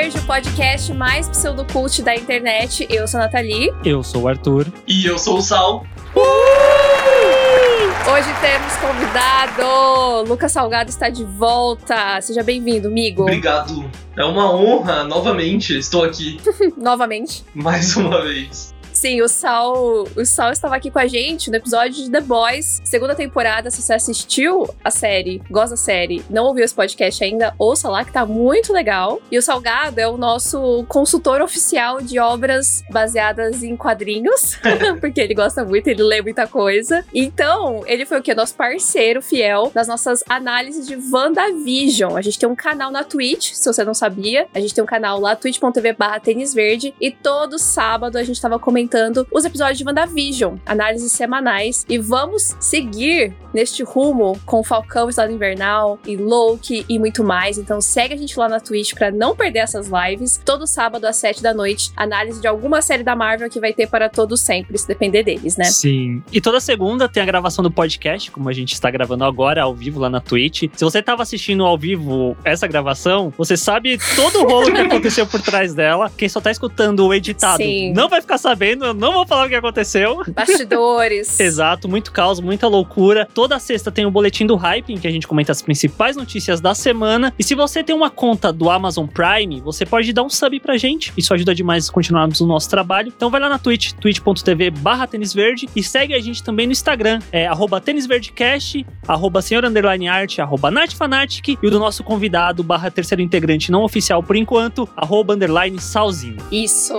Verde, o podcast mais pseudocult da internet. Eu sou a Nathalie. Eu sou o Arthur. E eu sou o Sal. Hoje temos convidado. Lucas Salgado está de volta. Seja bem-vindo, amigo. Obrigado. É uma honra, novamente, estou aqui. Novamente. Mais uma vez. Sim, o Sal, o Sal estava aqui com a gente no episódio de The Boys, segunda temporada. Se você assistiu a série, gosta da série, não ouviu esse podcast ainda, ouça lá que tá muito legal. E o Salgado é o nosso consultor oficial de obras baseadas em quadrinhos, porque ele gosta muito, ele lê muita coisa. Então, ele foi o que? Nosso parceiro fiel nas nossas análises de WandaVision. A gente tem um canal na Twitch, se você não sabia. A gente tem um canal lá, twitch.tv barra verde. E todo sábado a gente tava comentando comentando os episódios de WandaVision, análises semanais. E vamos seguir neste rumo com Falcão Estado Invernal e Loki e muito mais. Então segue a gente lá na Twitch para não perder essas lives. Todo sábado às 7 da noite, análise de alguma série da Marvel que vai ter para todos sempre, se depender deles, né? Sim. E toda segunda tem a gravação do podcast, como a gente está gravando agora ao vivo lá na Twitch. Se você estava assistindo ao vivo essa gravação, você sabe todo o rolo que aconteceu por trás dela. Quem só tá escutando o editado Sim. não vai ficar sabendo, eu não vou falar o que aconteceu. Bastidores. Exato, muito caos, muita loucura. Toda sexta tem o boletim do hype, em que a gente comenta as principais notícias da semana. E se você tem uma conta do Amazon Prime, você pode dar um sub pra gente. Isso ajuda demais a continuarmos o nosso trabalho. Então vai lá na Twitch, twitch.tv barra tênisverde e segue a gente também no Instagram, é arroba tênisverdecast, arroba senhor underline arroba natfanatic e o do nosso convidado barra terceiro integrante não oficial por enquanto, arroba underline salzinho. Isso.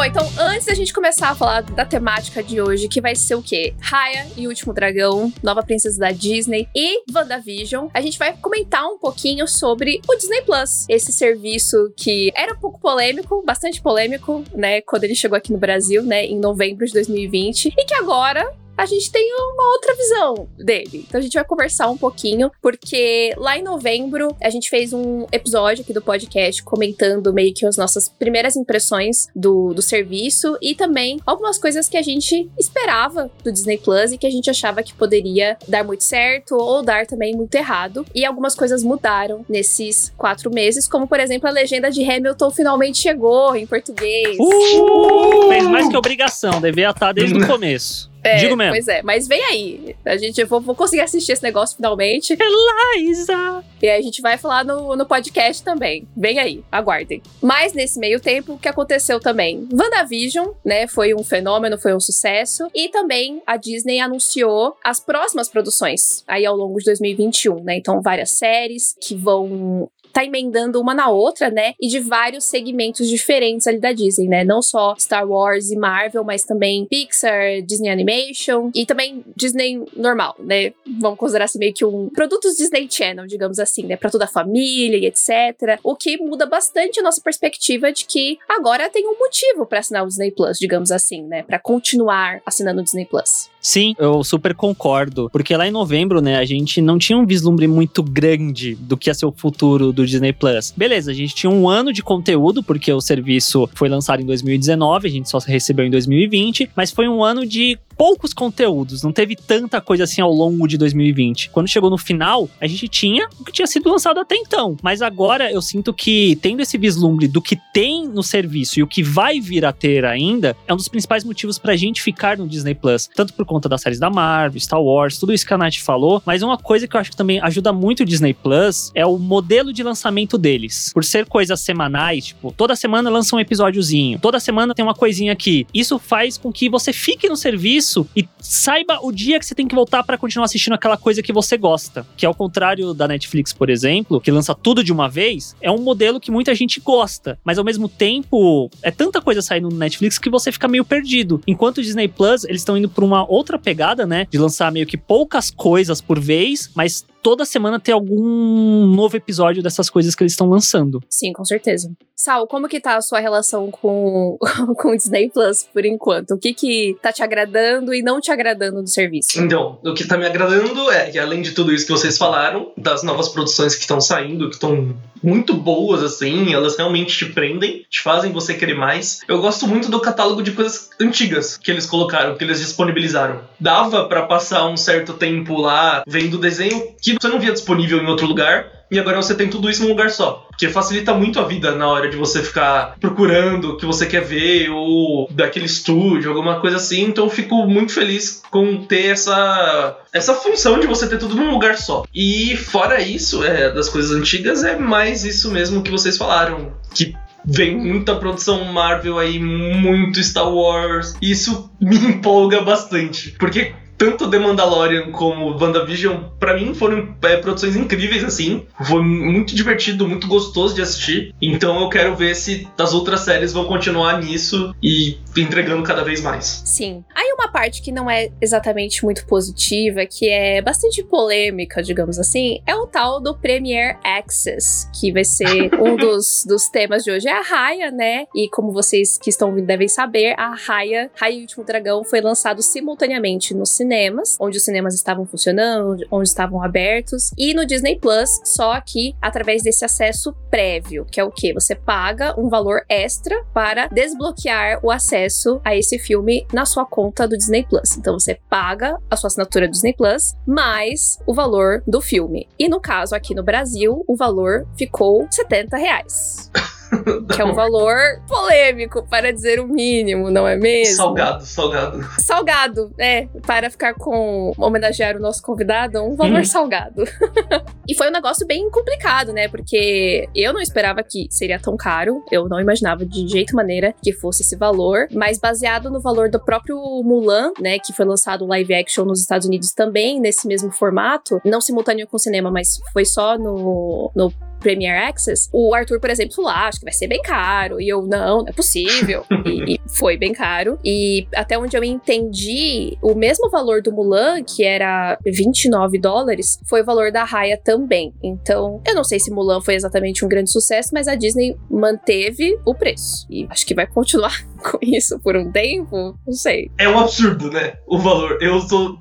Bom, então antes da gente começar a falar da temática de hoje, que vai ser o quê? Raya e Último Dragão, Nova Princesa da Disney e WandaVision, a gente vai comentar um pouquinho sobre o Disney Plus, esse serviço que era um pouco polêmico, bastante polêmico, né, quando ele chegou aqui no Brasil, né, em novembro de 2020, e que agora a gente tem uma outra visão dele. Então a gente vai conversar um pouquinho, porque lá em novembro a gente fez um episódio aqui do podcast comentando meio que as nossas primeiras impressões do, do serviço e também algumas coisas que a gente esperava do Disney Plus e que a gente achava que poderia dar muito certo ou dar também muito errado. E algumas coisas mudaram nesses quatro meses, como por exemplo a legenda de Hamilton finalmente chegou em português. Uh! Fez mais que obrigação, devia estar desde o começo. É, Digo mesmo. Pois é, mas vem aí. A gente eu vou, vou conseguir assistir esse negócio finalmente. Eliza! E aí a gente vai falar no, no podcast também. Vem aí, aguardem. Mas nesse meio tempo, o que aconteceu também? WandaVision, né? Foi um fenômeno, foi um sucesso. E também a Disney anunciou as próximas produções aí ao longo de 2021, né? Então, várias séries que vão tá emendando uma na outra, né? E de vários segmentos diferentes ali da Disney, né? Não só Star Wars e Marvel, mas também Pixar, Disney Animation e também Disney normal, né? Vamos considerar assim meio que um produtos Disney Channel, digamos assim, né? Para toda a família e etc. O que muda bastante a nossa perspectiva de que agora tem um motivo para assinar o Disney Plus, digamos assim, né? Para continuar assinando o Disney Plus. Sim, eu super concordo. Porque lá em novembro, né, a gente não tinha um vislumbre muito grande do que ia ser o futuro do Disney Plus. Beleza, a gente tinha um ano de conteúdo, porque o serviço foi lançado em 2019, a gente só recebeu em 2020, mas foi um ano de poucos conteúdos, não teve tanta coisa assim ao longo de 2020. Quando chegou no final, a gente tinha o que tinha sido lançado até então. Mas agora eu sinto que, tendo esse vislumbre do que tem no serviço e o que vai vir a ter ainda, é um dos principais motivos pra gente ficar no Disney Plus. Tanto por conta das séries da Marvel, Star Wars, tudo isso que a Nath falou. Mas uma coisa que eu acho que também ajuda muito o Disney Plus é o modelo de lançamento deles. Por ser coisas semanais, tipo, toda semana lança um episódiozinho, toda semana tem uma coisinha aqui. Isso faz com que você fique no serviço e saiba o dia que você tem que voltar para continuar assistindo aquela coisa que você gosta. Que ao contrário da Netflix, por exemplo, que lança tudo de uma vez, é um modelo que muita gente gosta, mas ao mesmo tempo é tanta coisa saindo no Netflix que você fica meio perdido. Enquanto o Disney Plus, eles estão indo por uma outra pegada, né, de lançar meio que poucas coisas por vez, mas toda semana ter algum novo episódio dessas coisas que eles estão lançando. Sim, com certeza. Sal, como que tá a sua relação com, com o Disney Plus por enquanto? O que que tá te agradando e não te agradando do serviço? Então, o que tá me agradando é que além de tudo isso que vocês falaram, das novas produções que estão saindo, que estão muito boas, assim, elas realmente te prendem, te fazem você querer mais. Eu gosto muito do catálogo de coisas antigas que eles colocaram, que eles disponibilizaram. Dava para passar um certo tempo lá vendo desenho que você não via disponível em outro lugar e agora você tem tudo isso num lugar só. Que facilita muito a vida na hora de você ficar procurando o que você quer ver, ou daquele estúdio, alguma coisa assim. Então fico muito feliz com ter essa, essa função de você ter tudo num lugar só. E fora isso, é, das coisas antigas, é mais isso mesmo que vocês falaram. Que vem muita produção Marvel aí, muito Star Wars. Isso me empolga bastante. Porque tanto The Mandalorian como WandaVision, para mim foram é, produções incríveis, assim. Foi muito divertido, muito gostoso de assistir. Então eu quero ver se as outras séries vão continuar nisso e entregando cada vez mais. Sim. Aí uma parte que não é exatamente muito positiva, que é bastante polêmica, digamos assim, é o tal do Premier Access, que vai ser um dos, dos temas de hoje. É a Raya, né? E como vocês que estão ouvindo devem saber, a Raya, Raya e o Último Dragão, foi lançado simultaneamente no cinema cinemas, onde os cinemas estavam funcionando, onde estavam abertos, e no Disney Plus, só que através desse acesso prévio, que é o que? Você paga um valor extra para desbloquear o acesso a esse filme na sua conta do Disney Plus. Então você paga a sua assinatura do Disney Plus mais o valor do filme. E no caso aqui no Brasil, o valor ficou 70 reais. que é um valor polêmico, para dizer o mínimo, não é mesmo? Salgado, salgado. Salgado, é, para ficar com homenagear o nosso convidado, um valor hum. salgado. e foi um negócio bem complicado, né? Porque eu não esperava que seria tão caro, eu não imaginava de jeito maneira que fosse esse valor, mas baseado no valor do próprio Mulan, né, que foi lançado live action nos Estados Unidos também nesse mesmo formato, não simultâneo com o cinema, mas foi só no, no Premier Access, o Arthur, por exemplo, falou: ah, acho que vai ser bem caro. E eu, não, não é possível. e, e, foi bem caro. E até onde eu entendi, o mesmo valor do Mulan, que era 29 dólares, foi o valor da Raya também. Então, eu não sei se Mulan foi exatamente um grande sucesso, mas a Disney manteve o preço. E acho que vai continuar com isso por um tempo. Não sei. É um absurdo, né? O valor. Eu sou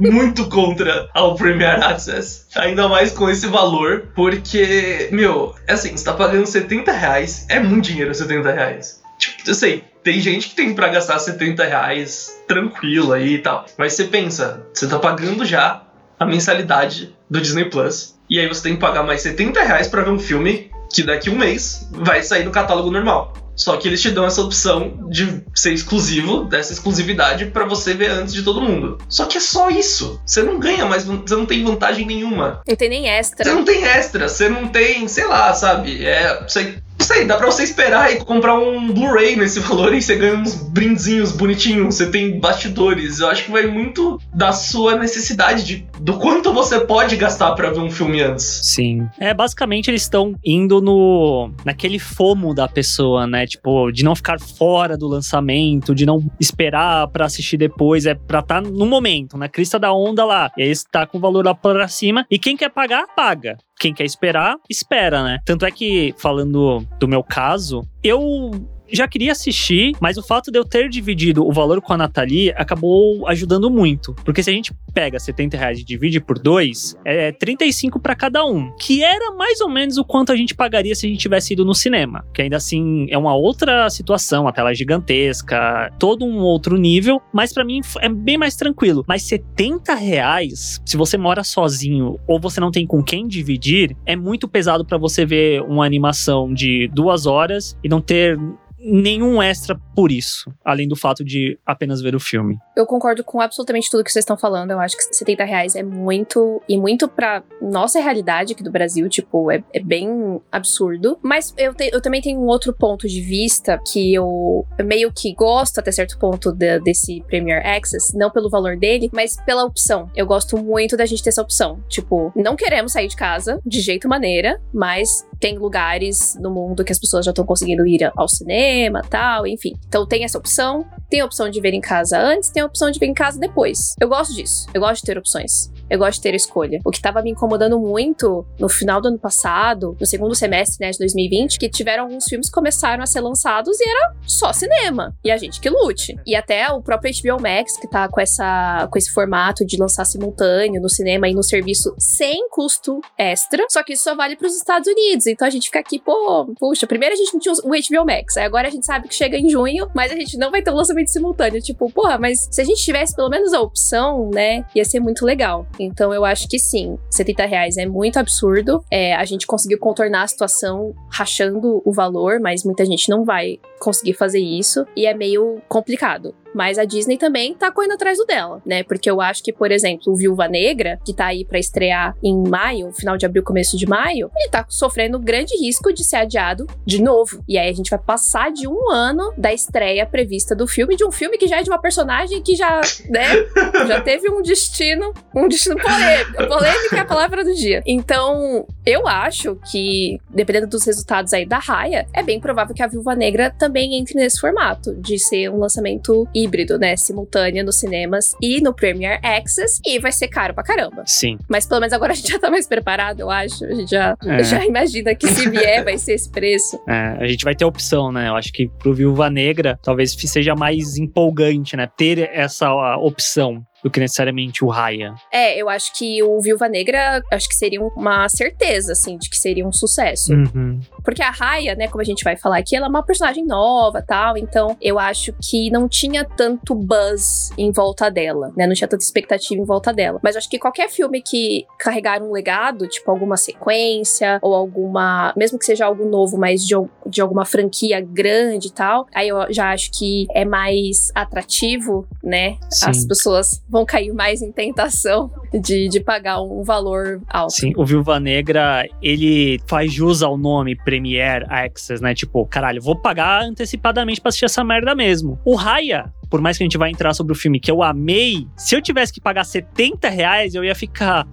muito contra ao Premier Access. Ainda mais com esse valor, porque, meu, é assim, você tá pagando 70 reais, é muito dinheiro 70 reais. Tipo, eu sei, tem gente que tem para gastar 70 reais tranquilo aí e tal. Mas você pensa, você tá pagando já a mensalidade do Disney Plus. E aí você tem que pagar mais 70 reais pra ver um filme que daqui um mês vai sair no catálogo normal. Só que eles te dão essa opção de ser exclusivo, dessa exclusividade para você ver antes de todo mundo. Só que é só isso. Você não ganha mais, você não tem vantagem nenhuma. Não tem nem extra. Você não tem extra, você não tem, sei lá, sabe? É, você sei, dá pra você esperar e comprar um Blu-ray nesse valor e você ganha uns brindezinhos bonitinhos, você tem bastidores. Eu acho que vai muito da sua necessidade de do quanto você pode gastar para ver um filme antes. Sim. É, basicamente eles estão indo no naquele fomo da pessoa, né? Tipo, de não ficar fora do lançamento, de não esperar para assistir depois, é pra estar tá no momento, na crista da onda lá. E aí está com o valor lá para cima e quem quer pagar, paga quem quer esperar, espera, né? Tanto é que, falando do meu caso, eu já queria assistir, mas o fato de eu ter dividido o valor com a Nathalie acabou ajudando muito. Porque se a gente pega 70 reais e divide por dois, é 35 para cada um. Que era mais ou menos o quanto a gente pagaria se a gente tivesse ido no cinema. Que ainda assim é uma outra situação, a tela é gigantesca, todo um outro nível. Mas para mim é bem mais tranquilo. Mas 70 reais, se você mora sozinho ou você não tem com quem dividir, é muito pesado para você ver uma animação de duas horas e não ter nenhum extra por isso, além do fato de apenas ver o filme. Eu concordo com absolutamente tudo que vocês estão falando. Eu acho que 70 reais é muito, e muito pra nossa realidade aqui do Brasil, tipo, é, é bem absurdo. Mas eu, te, eu também tenho um outro ponto de vista que eu meio que gosto até certo ponto de, desse Premier Access, não pelo valor dele, mas pela opção. Eu gosto muito da gente ter essa opção. Tipo, não queremos sair de casa de jeito maneira, mas tem lugares no mundo que as pessoas já estão conseguindo ir ao cinema, tal, enfim. Então tem essa opção. Tem a opção de ver em casa antes, tem a opção de ver em casa depois. Eu gosto disso. Eu gosto de ter opções. Eu gosto de ter escolha. O que tava me incomodando muito no final do ano passado, no segundo semestre, né, de 2020, que tiveram alguns filmes que começaram a ser lançados e era só cinema. E a gente que lute. E até o próprio HBO Max, que tá com, essa, com esse formato de lançar simultâneo no cinema e no serviço sem custo extra. Só que isso só vale pros Estados Unidos. Então a gente fica aqui, pô, puxa, primeiro a gente não tinha o HBO Max. Aí agora a gente sabe que chega em junho, mas a gente não vai ter o lançamento simultâneo. Tipo, porra, mas se a gente tivesse pelo menos a opção, né, ia ser muito legal. Então eu acho que sim, 70 reais é muito absurdo. É, a gente conseguiu contornar a situação rachando o valor, mas muita gente não vai conseguir fazer isso e é meio complicado. Mas a Disney também tá correndo atrás do dela, né? Porque eu acho que, por exemplo, o Viúva Negra, que tá aí para estrear em maio, final de abril, começo de maio, ele tá sofrendo grande risco de ser adiado de novo. E aí a gente vai passar de um ano da estreia prevista do filme, de um filme que já é de uma personagem que já, né, já teve um destino, um destino polêmico. Polêmica é a palavra do dia. Então, eu acho que, dependendo dos resultados aí da Raia, é bem provável que a Viúva Negra também entre nesse formato, de ser um lançamento híbrido, né? Simultâneo nos cinemas e no Premier Access. E vai ser caro pra caramba. Sim. Mas pelo menos agora a gente já tá mais preparado, eu acho. A gente já, é. já imagina que se vier vai ser esse preço. É, a gente vai ter opção, né? Eu acho que pro Viúva Negra talvez seja mais empolgante, né? Ter essa opção do que necessariamente o Raya. É, eu acho que o Viúva Negra, acho que seria uma certeza, assim, de que seria um sucesso. Uhum. Porque a Raya, né, como a gente vai falar aqui, ela é uma personagem nova tal, então eu acho que não tinha tanto buzz em volta dela, né, não tinha tanta expectativa em volta dela. Mas acho que qualquer filme que carregar um legado, tipo alguma sequência, ou alguma, mesmo que seja algo novo, mas de, de alguma franquia grande e tal, aí eu já acho que é mais atrativo, né, Sim. as pessoas vão cair mais em tentação de, de pagar um valor alto. Sim, o Viúva Negra, ele faz jus ao nome Premier Access, né? Tipo, caralho, vou pagar antecipadamente pra assistir essa merda mesmo. O Raya, por mais que a gente vá entrar sobre o filme que eu amei, se eu tivesse que pagar 70 reais, eu ia ficar.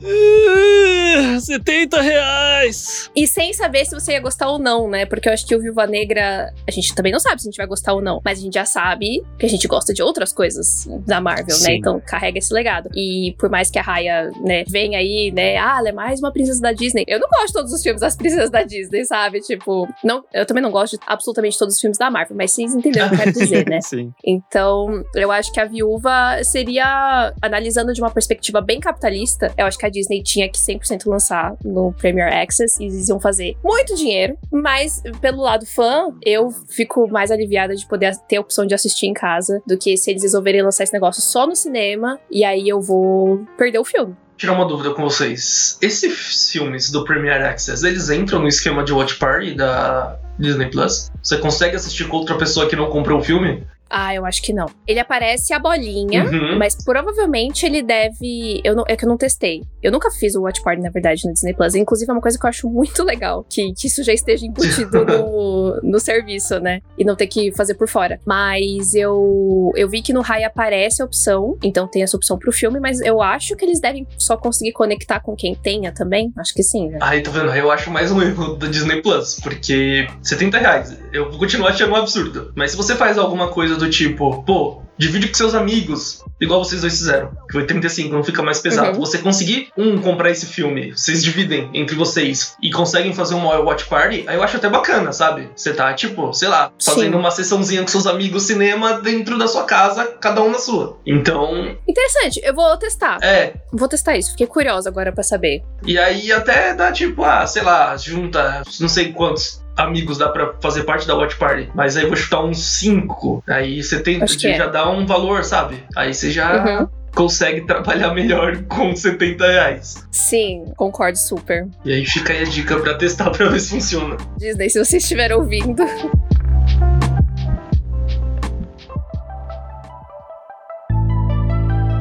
70 reais! E sem saber se você ia gostar ou não, né? Porque eu acho que o Viúva Negra, a gente também não sabe se a gente vai gostar ou não. Mas a gente já sabe que a gente gosta de outras coisas da Marvel, né? Sim. né? Então carrega esse legado. E por mais que a Raya, né, venha aí, né? Ah, ela é mais uma princesa da Disney. Eu não gosto de todos os filmes das princesas da Disney, sabe? Tipo, não, eu também não gosto de absolutamente todos os filmes da Marvel, mas vocês entenderam o que eu quero dizer, né? Sim. Então, eu acho que a viúva seria, analisando de uma perspectiva bem capitalista, eu acho que a Disney tinha que 100% lançar no Premier Access e eles iam fazer muito dinheiro, mas pelo lado fã, eu fico mais aliviada de poder ter a opção de assistir em casa do que se eles resolverem lançar esse negócio só no cinema e aí eu vou perder o filme tirar uma dúvida com vocês. Esses filmes do Premier Access, eles entram no esquema de Watch Party da Disney Plus? Você consegue assistir com outra pessoa que não comprou o filme? Ah, eu acho que não. Ele aparece a bolinha, uhum. mas provavelmente ele deve. Eu não, é que eu não testei. Eu nunca fiz o Watch Party, na verdade, no Disney Plus. Inclusive, é uma coisa que eu acho muito legal. Que, que isso já esteja embutido no, no serviço, né? E não ter que fazer por fora. Mas eu, eu vi que no Rai aparece a opção. Então tem essa opção pro filme, mas eu acho que eles devem só conseguir conectar com quem tenha também. Acho que sim, né? Aí, tá vendo? Eu acho mais um erro do Disney Plus. Porque 70 reais. Eu vou continuar achando um absurdo. Mas se você faz alguma coisa do tipo, pô, divide com seus amigos, igual vocês dois fizeram, que foi 35, não fica mais pesado. Uhum. Você conseguir, um, comprar esse filme, vocês dividem entre vocês e conseguem fazer uma watch party, aí eu acho até bacana, sabe? Você tá, tipo, sei lá, fazendo Sim. uma sessãozinha com seus amigos cinema dentro da sua casa, cada um na sua. Então. Interessante, eu vou testar. É. Vou testar isso, fiquei curiosa agora para saber. E aí até dá, tipo, ah, sei lá, junta não sei quantos amigos dá para fazer parte da Watch Party. Mas aí eu vou chutar uns 5. Aí você tem, é. já dá um valor, sabe? Aí você já. Uhum consegue trabalhar melhor com 70 reais. Sim, concordo super. E aí fica aí a dica para testar para ver se funciona. Disney, se você estiver ouvindo.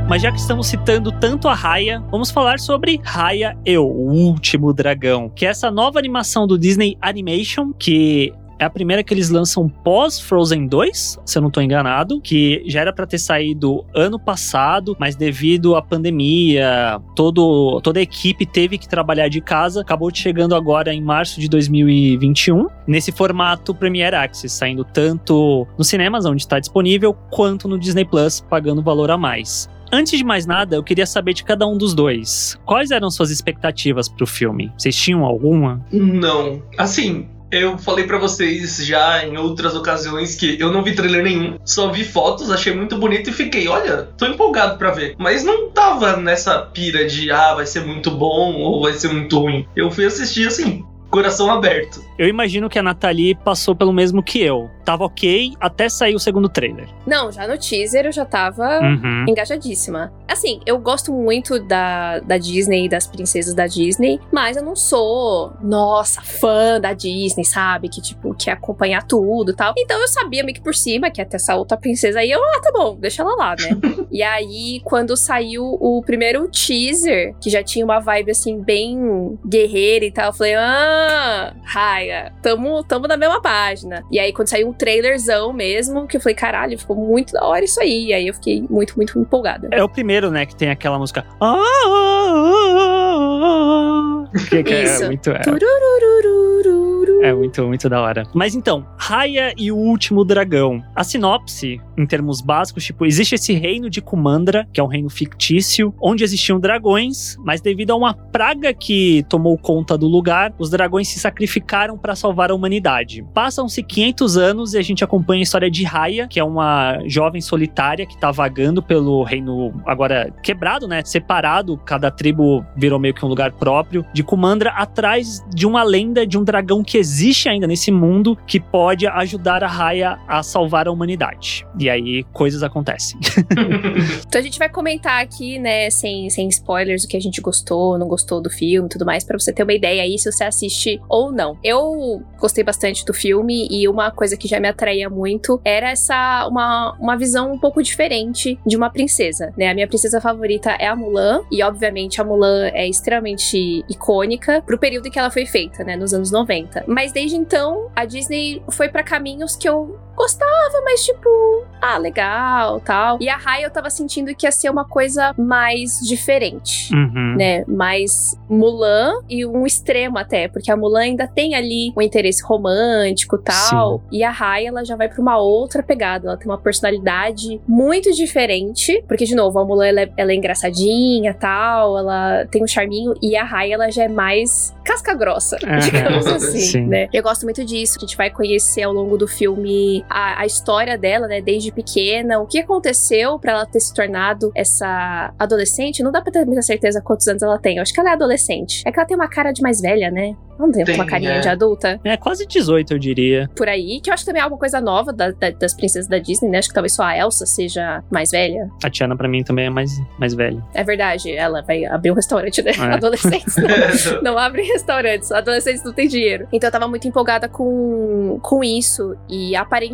Mas já que estamos citando tanto a Raya, vamos falar sobre Raya e o Último Dragão, que é essa nova animação do Disney Animation que é a primeira que eles lançam pós Frozen 2, se eu não tô enganado, que já era para ter saído ano passado, mas devido à pandemia, todo, toda a equipe teve que trabalhar de casa, acabou chegando agora em março de 2021, nesse formato Premiere Access, saindo tanto nos cinemas, onde está disponível, quanto no Disney Plus, pagando valor a mais. Antes de mais nada, eu queria saber de cada um dos dois. Quais eram suas expectativas pro filme? Vocês tinham alguma? Não. Assim, eu falei para vocês já em outras ocasiões que eu não vi trailer nenhum, só vi fotos, achei muito bonito e fiquei, olha, tô empolgado para ver. Mas não tava nessa pira de ah, vai ser muito bom ou vai ser muito ruim. Eu fui assistir assim, coração aberto. Eu imagino que a Nathalie passou pelo mesmo que eu. Tava ok até sair o segundo trailer. Não, já no teaser eu já tava Uhum. engajadíssima. Assim, eu gosto muito da, da Disney e das princesas da Disney, mas eu não sou, nossa, fã da Disney, sabe? Que, tipo, quer acompanhar tudo e tal. Então eu sabia meio que por cima que ia ter essa outra princesa aí. Eu, ah, tá bom, deixa ela lá, né? e aí, quando saiu o primeiro teaser, que já tinha uma vibe, assim, bem guerreira e tal, eu falei, ah, Raya, tamo, tamo na mesma página. E aí, quando saiu um trailerzão mesmo, que eu falei, caralho, ficou muito da hora isso aí. E aí eu fiquei muito, muito empolgada. É o primeiro, né, que tem aquela música. Ah, ah, ah, ah, que, que é Isso. muito. É, é muito, muito da hora. Mas então, Raya e o Último Dragão. A sinopse, em termos básicos, tipo, existe esse reino de Kumandra, que é um reino fictício, onde existiam dragões, mas devido a uma praga que tomou conta do lugar, os dragões se sacrificaram para salvar a humanidade. Passam-se 500 anos e a gente acompanha a história de Raya, que é uma jovem solitária que tá vagando pelo reino agora quebrado, né? Separado, cada tribo virou meio que um lugar próprio de Kumandra, atrás de uma lenda de um dragão que existe ainda nesse mundo que pode ajudar a Raya a salvar a humanidade. E aí coisas acontecem. Então a gente vai comentar aqui, né, sem, sem spoilers, o que a gente gostou, não gostou do filme e tudo mais, pra você ter uma ideia aí se você assiste ou não. Eu gostei bastante do filme e uma coisa que já me atraía muito era essa, uma, uma visão um pouco diferente de uma princesa, né? A minha princesa favorita é a Mulan e, obviamente, a Mulan é extremamente icônica pro período em que ela foi feita, né, nos anos 90. Mas desde então, a Disney foi pra caminhos que eu gostava, mas tipo, ah, legal, tal. E a Raya eu tava sentindo que ia ser uma coisa mais diferente. Uhum. Né, mais Mulan e um extremo até, porque a Mulan ainda tem ali um interesse romântico tal, e a Raya ela já vai pra uma outra pegada, ela tem uma personalidade muito diferente, porque de novo, a Mulan ela é, ela é engraçadinha tal, ela tem um charminho, e a Raya ela já é mais casca grossa, digamos assim, sim. né? Eu gosto muito disso, a gente vai conhecer ao longo do filme a, a história dela, né, desde pequena, o que aconteceu pra ela ter se tornado essa adolescente, não dá pra ter muita certeza quantos anos ela tem, eu acho que ela é adolescente, é que ela tem uma cara de mais velha, né? Não tem, Tem, uma carinha é. de adulta É quase 18, eu diria. por aí, que eu acho que também é alguma coisa nova da- da- das princesas da Disney, né? Acho que talvez só a Elsa seja mais velha. A Tiana, pra mim, também é mais, mais velha. É verdade, ela vai abrir um restaurante, né? É. Adolescentes não, não abrem restaurantes, adolescentes não têm dinheiro. Então eu tava muito empolgada com, com isso. E aparentemente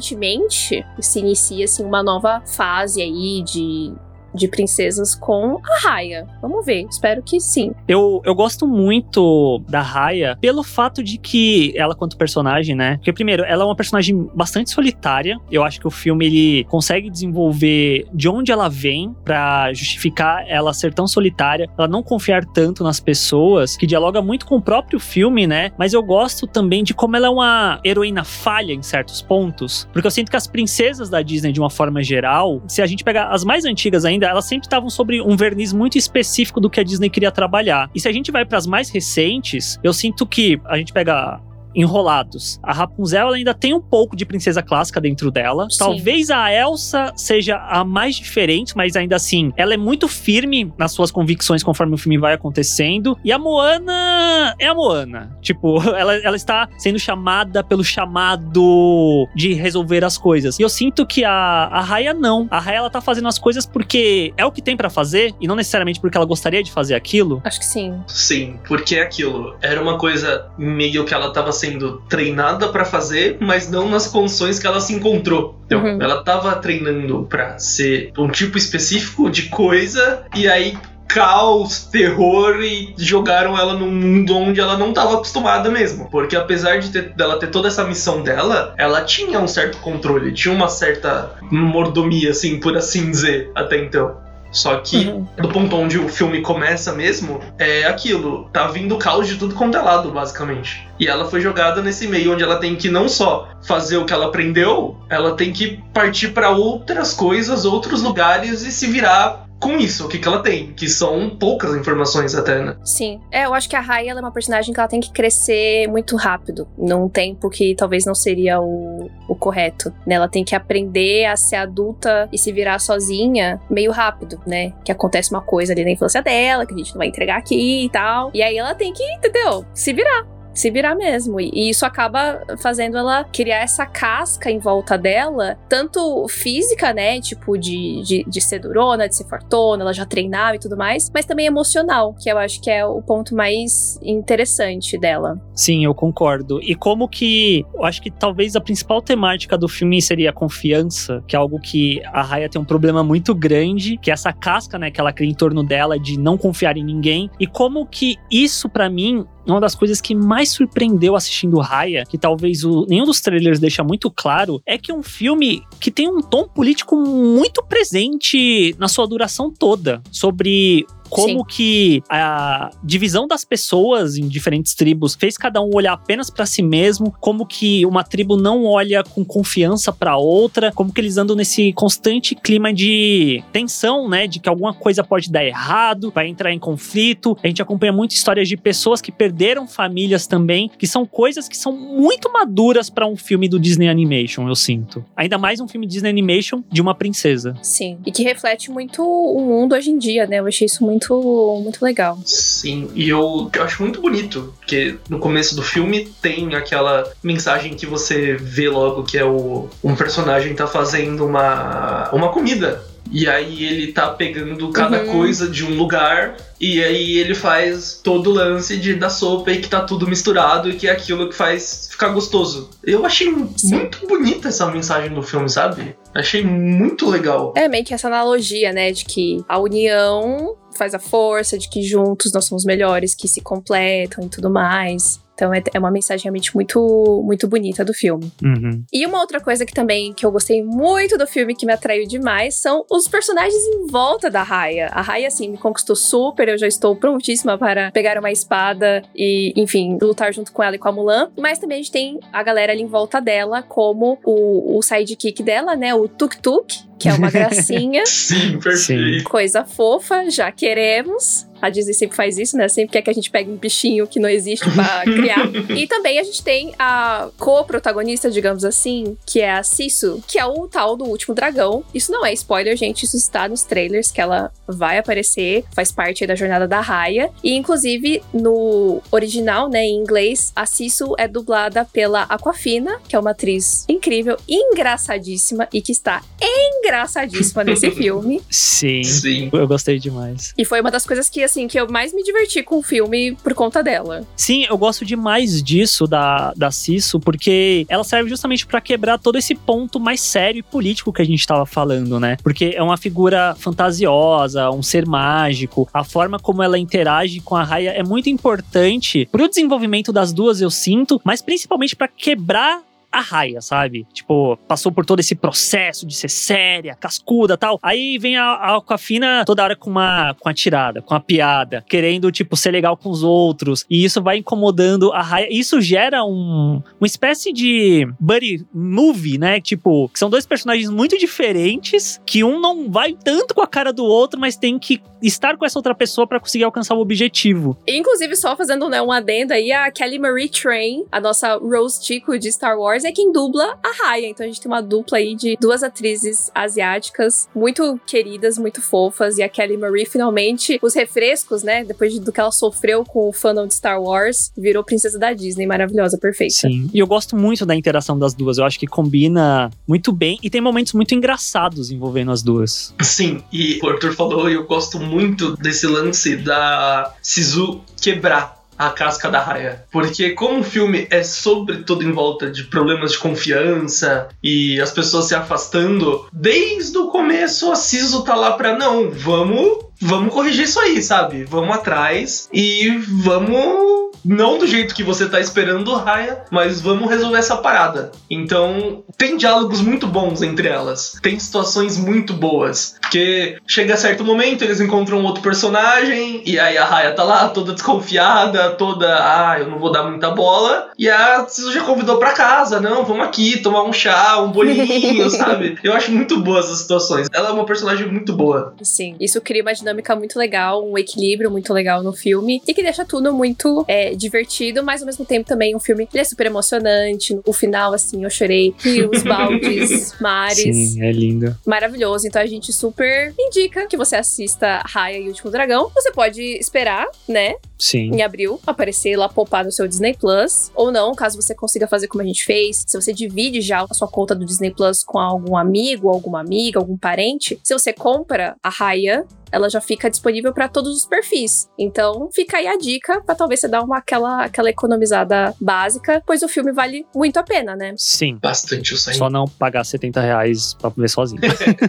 se inicia assim, uma nova fase aí de. De princesas com a Raya. Vamos ver, espero que sim. Eu, eu gosto muito da Raya pelo fato de que ela, quanto personagem, né? Porque, primeiro, ela é uma personagem bastante solitária. Eu acho que o filme ele consegue desenvolver de onde ela vem pra justificar ela ser tão solitária, ela não confiar tanto nas pessoas, que dialoga muito com o próprio filme, né? Mas eu gosto também de como ela é uma heroína falha em certos pontos, porque eu sinto que as princesas da Disney, de uma forma geral, se a gente pegar as mais antigas ainda, elas sempre estavam sobre um verniz muito específico do que a Disney queria trabalhar. E se a gente vai para as mais recentes, eu sinto que a gente pega enrolados. A Rapunzel ela ainda tem um pouco de princesa clássica dentro dela. Sim. Talvez a Elsa seja a mais diferente, mas ainda assim, ela é muito firme nas suas convicções conforme o filme vai acontecendo. E a Moana é a Moana. Tipo, ela, ela está sendo chamada pelo chamado de resolver as coisas. E eu sinto que a, a Raya não. A Raya ela tá fazendo as coisas porque é o que tem pra fazer e não necessariamente porque ela gostaria de fazer aquilo. Acho que sim. Sim, porque é aquilo. Era uma coisa meio que ela tava sendo treinada pra fazer, mas não nas condições que ela se encontrou. Então, Uhum. ela tava treinando pra ser um tipo específico de coisa, e aí caos, terror e jogaram ela num mundo onde ela não estava acostumada mesmo. Porque apesar de ter, dela ter toda essa missão dela, ela tinha um certo controle, tinha uma certa mordomia, assim, por assim dizer, até então. Só que, uhum. do ponto onde o filme começa mesmo, é aquilo. Tá vindo caos de tudo quanto é lado, basicamente. E ela foi jogada nesse meio onde ela tem que não só fazer o que ela aprendeu, ela tem que partir para outras coisas, outros lugares e se virar com isso, o que, que ela tem, que são poucas informações até, né? Sim. É, eu acho que a Raya é uma personagem que ela tem que crescer muito rápido, num tempo que talvez não seria o, o correto, né? Ela tem que aprender a ser adulta e se virar sozinha meio rápido, né? Que acontece uma coisa ali na infância dela, que a gente não vai entregar aqui e tal. E aí ela tem que, entendeu? Se virar se virar mesmo. E isso acaba fazendo ela criar essa casca em volta dela, tanto física, né? Tipo, de, de, de ser durona, de ser fortona, ela já treinava e tudo mais, mas também emocional, que eu acho que é o ponto mais interessante dela. Sim, eu concordo. E como que. Eu acho que talvez a principal temática do filme seria a confiança, que é algo que a Raya tem um problema muito grande, que é essa casca, né, que ela cria em torno dela de não confiar em ninguém. E como que isso, para mim, uma das coisas que mais surpreendeu assistindo Raya, que talvez o, nenhum dos trailers deixa muito claro, é que é um filme que tem um tom político muito presente na sua duração toda, sobre como Sim. que a divisão das pessoas em diferentes tribos fez cada um olhar apenas para si mesmo, como que uma tribo não olha com confiança para outra, como que eles andam nesse constante clima de tensão, né, de que alguma coisa pode dar errado, vai entrar em conflito. A gente acompanha muitas histórias de pessoas que perderam famílias também, que são coisas que são muito maduras para um filme do Disney Animation, eu sinto. Ainda mais um filme Disney Animation de uma princesa. Sim, e que reflete muito o mundo hoje em dia, né? Eu achei isso muito muito, muito legal. Sim, e eu, eu acho muito bonito, porque no começo do filme tem aquela mensagem que você vê logo que é o um personagem tá fazendo uma, uma comida e aí ele tá pegando cada uhum. coisa de um lugar e aí ele faz todo o lance de da sopa e que tá tudo misturado e que é aquilo que faz ficar gostoso. Eu achei Sim. muito bonita essa mensagem do filme, sabe? Achei muito legal. É meio que essa analogia, né, de que a união faz a força, de que juntos nós somos melhores, que se completam e tudo mais. Então é, é uma mensagem realmente muito, muito bonita do filme. Uhum. E uma outra coisa que também que eu gostei muito do filme, que me atraiu demais, são os personagens em volta da Raya. A Raya, assim, me conquistou super, eu já estou prontíssima para pegar uma espada e, enfim, lutar junto com ela e com a Mulan. Mas também a gente tem a galera ali em volta dela, como o, o sidekick dela, né, o Tuk Tuk, que é uma gracinha. Sim, perfeito. Coisa fofa, já queremos. A Disney sempre faz isso, né? Sempre quer que a gente pegue um bichinho que não existe para criar. e também a gente tem a co-protagonista, digamos assim, que é a Sisu, que é o tal do último dragão. Isso não é spoiler, gente. Isso está nos trailers que ela vai aparecer, faz parte da jornada da Raya. E inclusive no original, né, em inglês, a Sisu é dublada pela Aquafina, que é uma atriz incrível, engraçadíssima e que está engraçadíssima nesse filme. Sim, Sim. Eu gostei demais. E foi uma das coisas que assim, que eu mais me diverti com o filme por conta dela. Sim, eu gosto demais disso da, da Cisso, porque ela serve justamente para quebrar todo esse ponto mais sério e político que a gente tava falando, né? Porque é uma figura fantasiosa, um ser mágico, a forma como ela interage com a Raya é muito importante pro desenvolvimento das duas, eu sinto, mas principalmente para quebrar a raia, sabe? Tipo, passou por todo esse processo de ser séria, cascuda tal. Aí vem a, a Aquafina toda hora com uma, com a tirada, com a piada, querendo, tipo, ser legal com os outros. E isso vai incomodando a raia. Isso gera um, uma espécie de buddy movie, né? Tipo, que são dois personagens muito diferentes, que um não vai tanto com a cara do outro, mas tem que estar com essa outra pessoa para conseguir alcançar o objetivo. Inclusive, só fazendo né, um adendo aí, a Kelly Marie Train, a nossa Rose Tico de Star Wars, Wars é quem dubla a Raya. Então a gente tem uma dupla aí de duas atrizes asiáticas muito queridas, muito fofas. E a Kelly Marie, finalmente, os refrescos, né? Depois do que ela sofreu com o fandom de Star Wars, virou princesa da Disney, maravilhosa, perfeita. Sim. E eu gosto muito da interação das duas. Eu acho que combina muito bem e tem momentos muito engraçados envolvendo as duas. Sim, e o Arthur falou, e eu gosto muito desse lance da Sisu quebrar a casca da raia. Porque como o filme é sobretudo em volta de problemas de confiança e as pessoas se afastando, desde o começo a Siso tá lá pra não, vamos vamos corrigir isso aí, sabe? Vamos atrás e vamos. Não do jeito que você tá esperando, Raya, mas vamos resolver essa parada. Então, tem diálogos muito bons entre elas. Tem situações muito boas. Porque chega a certo momento, eles encontram outro personagem, e aí a Raya tá lá, toda desconfiada, toda, ah, eu não vou dar muita bola. E a Ciso já convidou pra casa, não, vamos aqui tomar um chá, um bolinho, sabe? Eu acho muito boas essas situações. Ela é uma personagem muito boa. Sim, isso cria uma dinâmica muito legal, um equilíbrio muito legal no filme e que deixa tudo muito é, divertido, mas ao mesmo tempo também um filme ele é super emocionante. O final, assim, eu chorei. Rios, baldes, mares. Sim, é lindo. Maravilhoso. Então a gente super indica que você assista Raya e o Último Dragão. Você pode esperar, né? Sim. Em abril, aparecer lá poupado no seu Disney Plus. Ou não, caso você consiga fazer como a gente fez. Se você divide já a sua conta do Disney Plus com algum amigo, alguma amiga, algum parente. Se você compra a Raya ela já fica disponível para todos os perfis. Então, fica aí a dica para talvez você dar uma aquela, aquela economizada básica, pois o filme vale muito a pena, né? Sim. Bastante o sangue. Só não pagar 70 reais pra ver sozinho.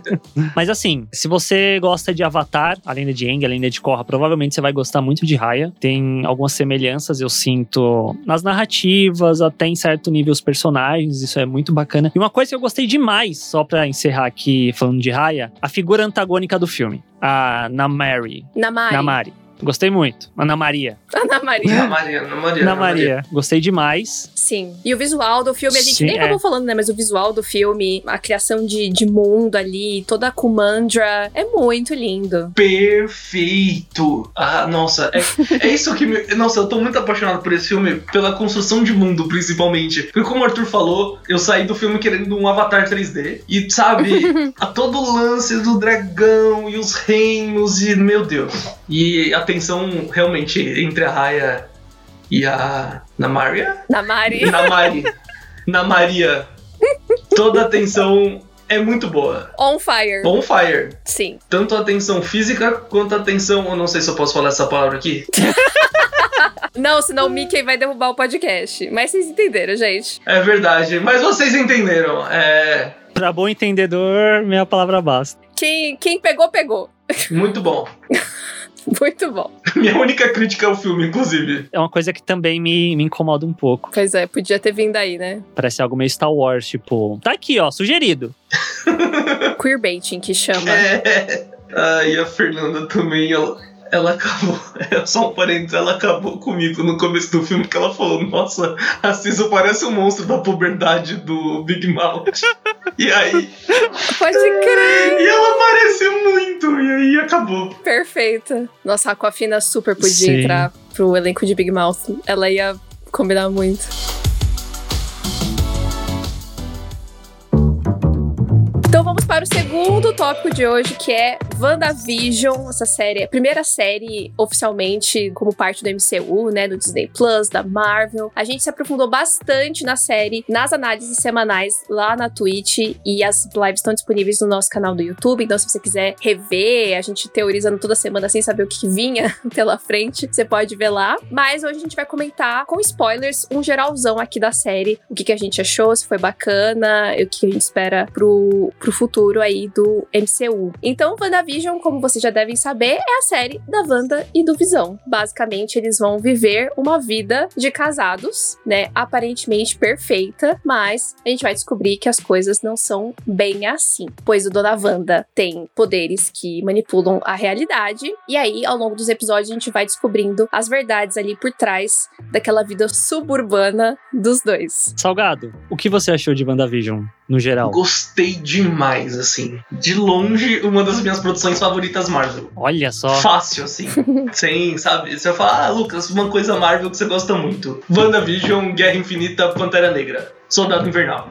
Mas assim, se você gosta de Avatar, além de Aang, além de Korra, provavelmente você vai gostar muito de Raya. Tem algumas semelhanças, eu sinto, nas narrativas, até em certo nível os personagens, isso é muito bacana. E uma coisa que eu gostei demais, só pra encerrar aqui falando de Raya, a figura antagônica do filme. A Namari. Namari. Namari. Gostei muito. Ana Maria. Ana Maria. Ana Maria, Ana Maria. Ana Maria. Gostei demais. Sim. E o visual do filme, a gente Sim, nem é. acabou falando, né? Mas o visual do filme, a criação de, de mundo ali, toda a Kumandra, é muito lindo. Perfeito! Ah, nossa, é, é isso que me. Nossa, eu tô muito apaixonado por esse filme, pela construção de mundo, principalmente. Porque, como o Arthur falou, eu saí do filme querendo um avatar 3D. E, sabe, a todo o lance do dragão e os reinos, e meu Deus. E a tensão realmente entre a Raya e a Namaria? Namari. Namari. Namaria. Toda a tensão é muito boa. On fire. On fire. Sim. Tanto a tensão física quanto a tensão. Eu não sei se eu posso falar essa palavra aqui. Não, senão o Mickey vai derrubar o podcast. Mas vocês entenderam, gente. É verdade, mas vocês entenderam. É. Pra bom entendedor, minha palavra basta. Quem, quem pegou, pegou. Muito bom. Muito bom. Minha única crítica ao filme, inclusive. É uma coisa que também me, me incomoda um pouco. Pois é, podia ter vindo aí, né? Parece algo meio Star Wars, tipo, tá aqui, ó, sugerido. Queerbaiting que chama. É. Ah, e a Fernanda também, ela, ela acabou. É só um parênteses, ela acabou comigo no começo do filme que ela falou: Nossa, a Ciso parece um monstro da puberdade do Big Mouth. E aí. Pode crer. E ela parece muito. E aí acabou. Perfeita. Nossa, a Aquafina super podia Sim. entrar pro elenco de Big Mouth. Ela ia combinar muito. Então vamos para o segundo tópico de hoje, que é WandaVision, essa série, a primeira série oficialmente como parte do MCU, né, do Disney Plus, da Marvel. A gente se aprofundou bastante na série, nas análises semanais lá na Twitch e as lives estão disponíveis no nosso canal do YouTube. Então, se você quiser rever, a gente teorizando toda semana sem saber o que vinha pela frente, você pode ver lá. Mas hoje a gente vai comentar com spoilers um geralzão aqui da série, o que, que a gente achou, se foi bacana, o que a gente espera pro, pro futuro aí do MCU. Então, WandaVision, como vocês já devem saber, é a série da Wanda e do Visão. Basicamente, eles vão viver uma vida de casados, né? Aparentemente perfeita, mas a gente vai descobrir que as coisas não são bem assim. Pois o Dona Wanda tem poderes que manipulam a realidade, e aí, ao longo dos episódios, a gente vai descobrindo as verdades ali por trás daquela vida suburbana dos dois. Salgado, o que você achou de WandaVision, no geral? Gostei demais, assim. De longe, uma das minhas produções favoritas Marvel. Olha só. Fácil, assim. Sem, sabe? Você vai falar, ah, Lucas, uma coisa Marvel que você gosta muito. WandaVision, Guerra Infinita, Pantera Negra. Soldado Invernal.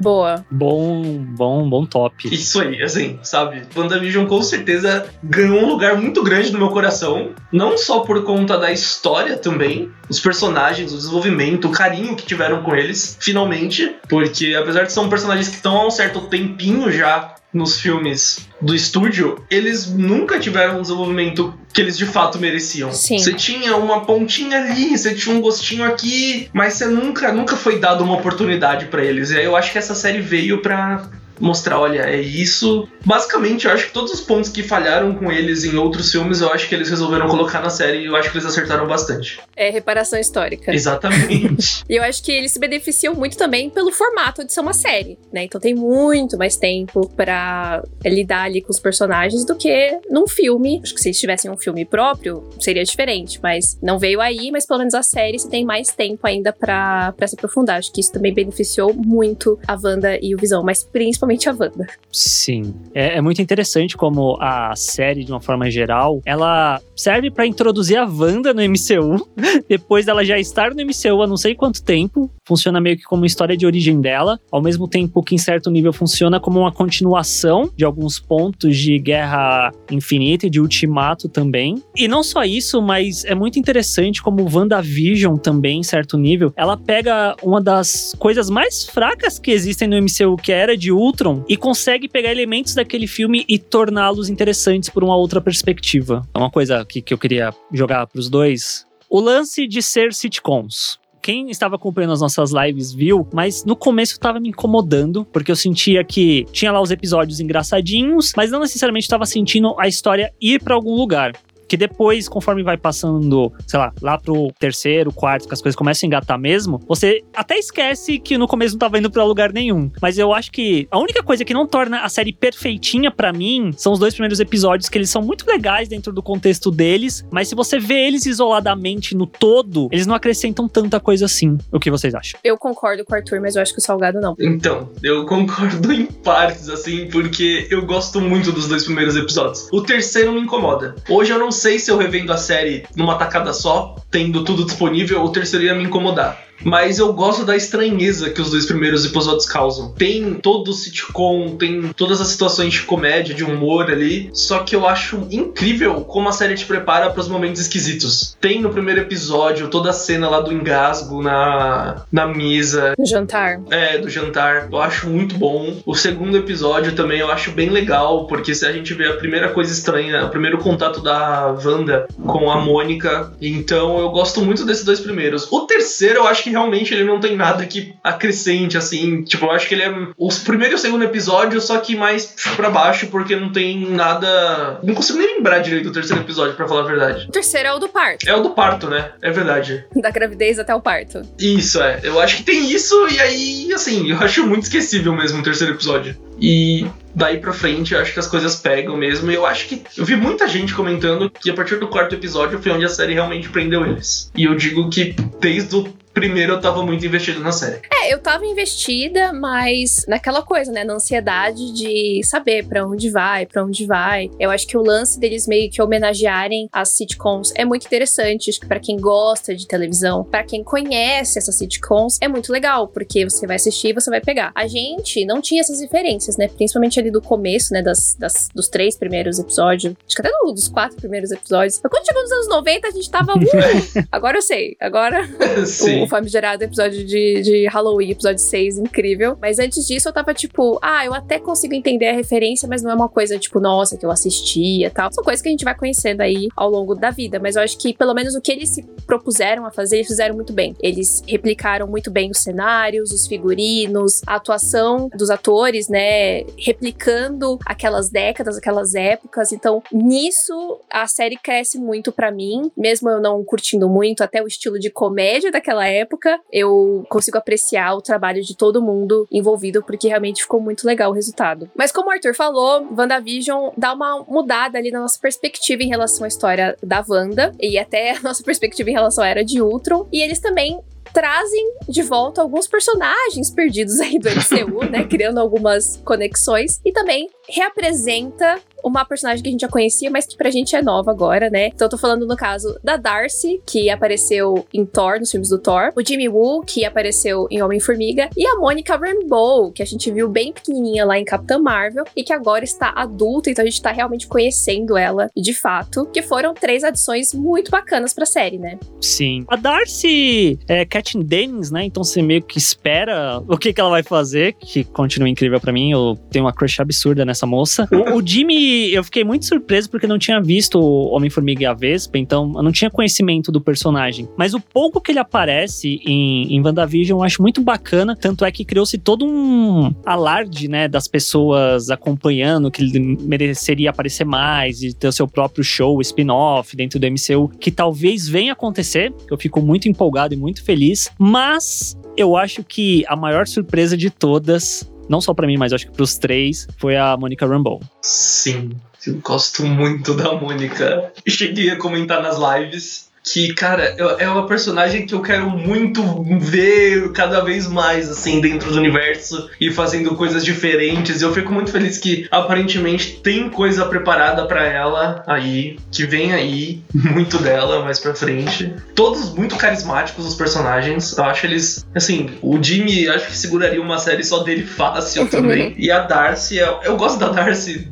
Boa. Bom, bom, bom top. Isso aí, assim, sabe? WandaVision com certeza ganhou um lugar muito grande no meu coração. Não só por conta da história também, os personagens, o desenvolvimento, o carinho que tiveram com eles, finalmente. Porque apesar de são personagens que estão há um certo tempinho já nos filmes do estúdio, eles nunca tiveram um desenvolvimento que eles de fato mereciam. Você tinha uma pontinha ali, você tinha um gostinho aqui, mas você nunca, nunca foi dado uma oportunidade pra eles. E aí eu acho que essa série veio pra mostrar, olha, é isso. Basicamente, eu acho que todos os pontos que falharam com eles em outros filmes, eu acho que eles resolveram colocar na série e eu acho que eles acertaram bastante. É reparação histórica. Exatamente. E eu acho que eles se beneficiam muito também pelo formato de ser uma série, né? Então tem muito mais tempo pra lidar ali com os personagens do que num filme. Acho que se eles tivessem um filme próprio, seria diferente, mas não veio aí, mas pelo menos a série você tem mais tempo ainda pra se aprofundar. Acho que isso também beneficiou muito a Wanda e o Visão, mas principalmente a Wanda. Sim. É, é muito interessante como a série, de uma forma geral, ela serve pra introduzir a Wanda no MCU. Depois dela já estar no MCU há não sei quanto tempo. Funciona meio que como história de origem dela. Ao mesmo tempo que, em certo nível, funciona como uma continuação de alguns pontos de Guerra Infinita e de Ultimato também. E não só isso, mas é muito interessante como WandaVision também, em certo nível, ela pega uma das coisas mais fracas que existem no MCU, que era de Ultron, e consegue pegar elementos daquele filme e torná-los interessantes por uma outra perspectiva. É uma coisa que, que eu queria jogar pros dois. O lance de ser sitcoms. Quem estava acompanhando as nossas lives viu, mas no começo estava me incomodando, porque eu sentia que tinha lá os episódios engraçadinhos, mas não necessariamente estava sentindo a história ir para algum lugar que depois, conforme vai passando, sei lá, lá pro terceiro, quarto, que as coisas começam a engatar mesmo, você até esquece que no começo não tava indo pra lugar nenhum. Mas eu acho que a única coisa que não torna a série perfeitinha para mim são os dois primeiros episódios, que eles são muito legais dentro do contexto deles, mas se você vê eles isoladamente no todo, eles não acrescentam tanta coisa assim. O que vocês acham? Eu concordo com o Arthur, mas eu acho que o Salgado não. Então, eu concordo em partes, assim, porque eu gosto muito dos dois primeiros episódios. O terceiro me incomoda. Hoje eu não sei se eu revendo a série numa tacada só, tendo tudo disponível, o terceiro ia me incomodar. Mas eu gosto da estranheza que os dois primeiros episódios causam. Tem todo o sitcom, tem todas as situações de comédia, de humor ali. Só que eu acho incrível como a série te prepara para os momentos esquisitos. Tem no primeiro episódio toda a cena lá do engasgo na, na mesa. No jantar. É, do jantar. Eu acho muito bom. O segundo episódio também eu acho bem legal, porque se a gente vê a primeira coisa estranha, o primeiro contato da Wanda com a Mônica. Então eu gosto muito desses dois primeiros. O terceiro eu acho que realmente ele não tem nada que acrescente, assim. Tipo, eu acho que ele é o primeiro e o segundo episódio, só que mais pra baixo, porque não tem nada. Não consigo nem lembrar direito do terceiro episódio, pra falar a verdade. O terceiro é o do parto. É o do parto, né? É verdade. Da gravidez até o parto. Isso, é. Eu acho que tem isso, e aí, assim, eu acho muito esquecível mesmo o terceiro episódio. E daí pra frente, eu acho que as coisas pegam mesmo. E eu acho que. Eu vi muita gente comentando que a partir do quarto episódio foi onde a série realmente prendeu eles. E eu digo que desde o primeiro eu tava muito investido na série. É, eu tava investida, mas naquela coisa, né? Na ansiedade de saber pra onde vai, pra onde vai. Eu acho que o lance deles meio que homenagearem as sitcoms é muito interessante. Acho que pra quem gosta de televisão, pra quem conhece essas sitcoms, é muito legal, porque você vai assistir e você vai pegar. A gente não tinha essas referências, né? Principalmente ali do começo, né? Das, das dos três primeiros episódios. Acho que até dos quatro primeiros episódios. Mas quando chegou nos anos 90, a gente tava. Uh, agora eu sei. Agora. Sim. O famigerado episódio de, de Halloween, episódio 6, incrível. Mas antes disso, eu tava tipo, ah, eu até consigo entender a referência, mas não é uma coisa tipo, nossa, que eu assistia tal. São coisas que a gente vai conhecendo aí ao longo da vida. Mas eu acho que, pelo menos, o que eles se propuseram a fazer, eles fizeram muito bem. Eles replicaram muito bem os cenários, os figurinos, a atuação dos atores, né? Replicando aquelas décadas, aquelas épocas. Então, nisso, a série cresce muito para mim, mesmo eu não curtindo muito até o estilo de comédia daquela época, eu consigo apreciar o trabalho de todo mundo envolvido, porque realmente ficou muito legal o resultado. Mas como o Arthur falou, WandaVision dá uma mudada ali na nossa perspectiva em relação à história da Wanda, e até a nossa perspectiva em relação à Era de Ultron, e eles também trazem de volta alguns personagens perdidos aí do MCU, né? Criando algumas conexões. E também reapresenta uma personagem que a gente já conhecia, mas que pra gente é nova agora, né? Então eu tô falando no caso da Darcy, que apareceu em Thor, nos filmes do Thor, o Jimmy Woo, que apareceu em Homem-Formiga, e a Monica Rambeau, que a gente viu bem pequenininha lá em Capitã Marvel e que agora está adulta, então a gente tá realmente conhecendo ela de fato, que foram três adições muito bacanas pra série, né? Sim. A Darcy é Katyn Dennings, né? Então você meio que espera o que, que ela vai fazer, que continua incrível para mim. Eu tenho uma crush absurda nessa moça. O, o, Jimmy, eu fiquei muito surpreso porque não tinha visto o Homem-Formiga e a Vespa, então eu não tinha conhecimento do personagem. Mas o pouco que ele aparece em, em WandaVision eu acho muito bacana, tanto é que criou-se todo um alarde, né, das pessoas acompanhando, que ele mereceria aparecer mais e ter o seu próprio show, spin-off dentro do MCU, que talvez venha acontecer. Eu fico muito empolgado e muito feliz, mas eu acho que a maior surpresa de todas não só para mim, mas acho que pros três, foi a Monica Rambeau. Sim, eu gosto muito da Mônica. Cheguei a comentar nas lives que, cara, é uma personagem que eu quero muito ver cada vez mais, assim, dentro do universo e fazendo coisas diferentes. Eu fico muito feliz que, aparentemente, tem coisa preparada para ela aí, que vem aí, muito dela mais pra frente. Todos muito carismáticos, os personagens. Eu acho eles, assim, o Jimmy, acho que seguraria uma série só dele fácil também. e a Darcy, eu, eu gosto da Darcy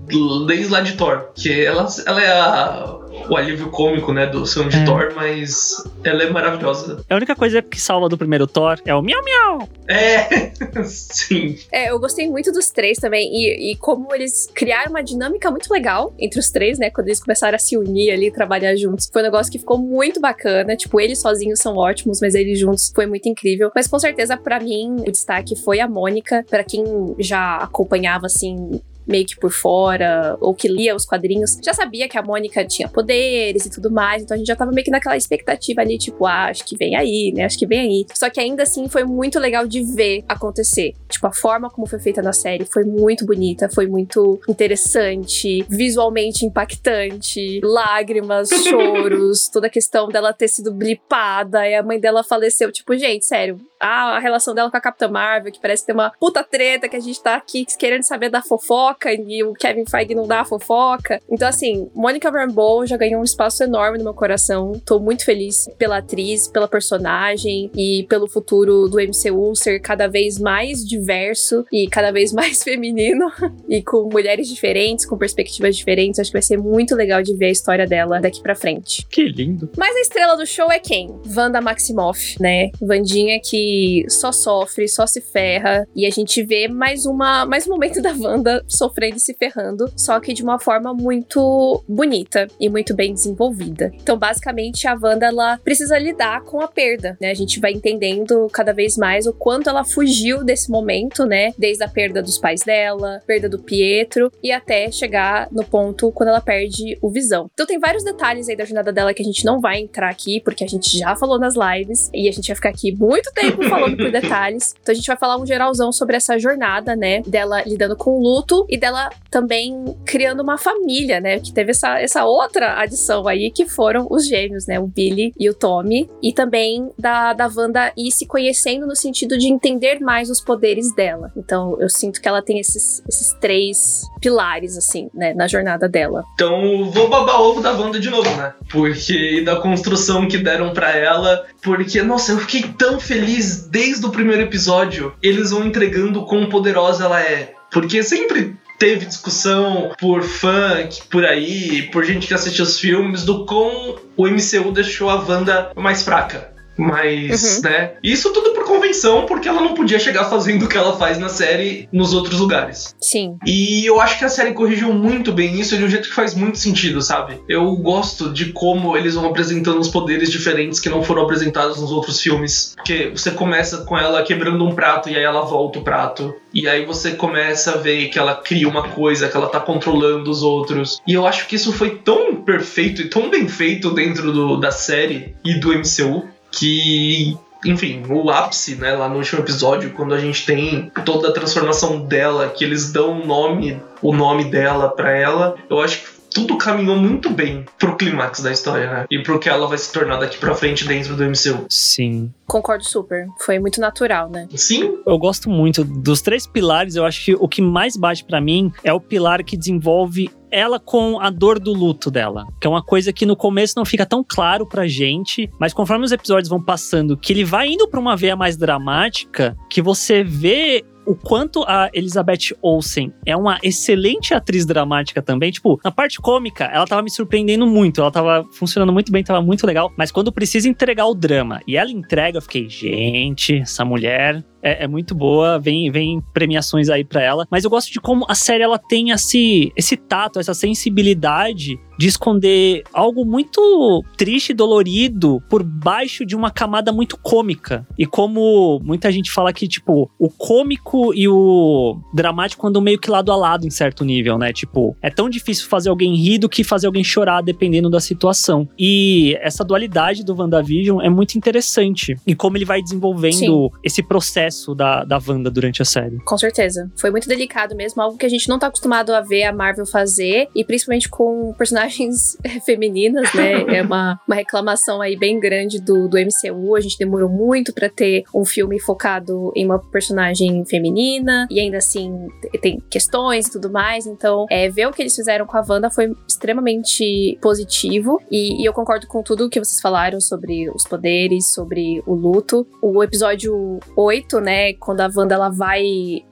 desde lá de Thor, que ela, ela é a o alívio cômico, né, do filme de é. Thor, mas ela é maravilhosa. A única coisa que salva do primeiro Thor é o miau miau. É, sim. É, eu gostei muito dos três também e, e, como eles criaram uma dinâmica muito legal entre os três, né, quando eles começaram a se unir ali, trabalhar juntos. Foi um negócio que ficou muito bacana. Tipo, eles sozinhos são ótimos, mas eles juntos foi muito incrível. Mas com certeza, para mim, o destaque foi a Mônica. para quem já acompanhava, assim, meio que por fora, ou que lia os quadrinhos, já sabia que a Mônica tinha poderes e tudo mais, então a gente já tava meio que naquela expectativa ali, tipo, ah, acho que vem aí, né? Acho que vem aí. Só que ainda assim foi muito legal de ver acontecer. Tipo, a forma como foi feita na série foi muito bonita, foi muito interessante, visualmente impactante, lágrimas, choros, toda a questão dela ter sido blipada e a mãe dela faleceu. Tipo, gente, sério, a relação dela com a Capitã Marvel, que parece ter uma puta treta, que a gente tá aqui querendo saber da fofoca e o Kevin Feige não dá a fofoca. Então, assim, Monica Rambeau já ganhou um espaço enorme no meu coração. Tô muito feliz pela atriz, pela personagem e pelo futuro do MCU ser cada vez mais diverso e cada vez mais feminino e com mulheres diferentes, com perspectivas diferentes. Acho que vai ser muito legal de ver a história dela daqui pra frente. Que lindo. Mas a estrela do show é quem? Wanda Maximoff, né? Vandinha que só sofre, só se ferra. E a gente vê mais, uma, mais um momento da Wanda sofrendo e se ferrando, só que de uma forma muito bonita e muito bem desenvolvida. Então, basicamente, a Wanda ela precisa lidar com a perda, né? A gente vai entendendo cada vez mais o quanto ela fugiu desse momento, né? Desde a perda dos pais dela, perda do Pietro e até chegar no ponto quando ela perde o Visão. Então, tem vários detalhes aí da jornada dela que a gente não vai entrar aqui, porque a gente já falou nas lives e a gente vai ficar aqui muito tempo falando por detalhes. Então a gente vai falar um geralzão sobre essa jornada, né? Dela lidando com o luto e dela também criando uma família, né? Que teve essa, essa outra adição aí, que foram os gêmeos, né? O Billy e o Tommy. E também da, da Wanda ir se conhecendo no sentido de entender mais os poderes dela. Então eu sinto que ela tem esses, esses três pilares, assim, né? Na jornada dela. Então vou babar ovo da Wanda de novo, né? Porque da construção que deram para ela. Porque, nossa, eu fiquei tão feliz desde o primeiro episódio, eles vão entregando quão poderosa ela é. Porque sempre teve discussão por fã por aí, por gente que assistiu os filmes, do quão o MCU deixou a Wanda mais fraca. Mas, uhum. né? Isso tudo por convenção, porque ela não podia chegar fazendo o que ela faz na série nos outros lugares. Sim. E eu acho que a série corrigiu muito bem isso de um jeito que faz muito sentido, sabe? Eu gosto de como eles vão apresentando os poderes diferentes que não foram apresentados nos outros filmes. Porque você começa com ela quebrando um prato e aí ela volta o prato. E aí você começa a ver que ela cria uma coisa, que ela tá controlando os outros. E eu acho que isso foi tão perfeito e tão bem feito dentro do, da série e do MCU que enfim, o ápice, né, lá no último episódio, quando a gente tem toda a transformação dela, que eles dão o nome, o nome dela para ela, eu acho que tudo caminhou muito bem pro clímax da história, né? E pro que ela vai se tornar daqui pra frente dentro do MCU. Sim. Concordo super. Foi muito natural, né? Sim. Eu gosto muito dos três pilares. Eu acho que o que mais bate para mim é o pilar que desenvolve ela com a dor do luto dela, que é uma coisa que no começo não fica tão claro pra gente, mas conforme os episódios vão passando, que ele vai indo pra uma veia mais dramática, que você vê o quanto a Elizabeth Olsen é uma excelente atriz dramática também. Tipo, na parte cômica, ela tava me surpreendendo muito. Ela tava funcionando muito bem, tava muito legal. Mas quando precisa entregar o drama e ela entrega, eu fiquei, gente, essa mulher é, é, muito boa, vem, vem premiações aí para ela. Mas eu gosto de como a série ela tem esse, esse tato, essa sensibilidade de esconder algo muito triste e dolorido por baixo de uma camada muito cômica. E como muita gente fala que, tipo, o cômico e o dramático andam meio que lado a lado em certo nível, né? Tipo, é tão difícil fazer alguém rir do que fazer alguém chorar, dependendo da situação. E essa dualidade do WandaVision é muito interessante. E como ele vai desenvolvendo Sim. esse processo da, da Wanda durante a série. Com certeza. Foi muito delicado mesmo, algo que a gente não tá acostumado a ver a Marvel fazer, e principalmente com personagens personagens femininas, né? É uma, uma reclamação aí bem grande do, do MCU. A gente demorou muito para ter um filme focado em uma personagem feminina, e ainda assim tem questões e tudo mais. Então, é, ver o que eles fizeram com a Wanda foi extremamente positivo. E, e eu concordo com tudo que vocês falaram sobre os poderes, sobre o luto. O episódio 8, né? Quando a Wanda ela vai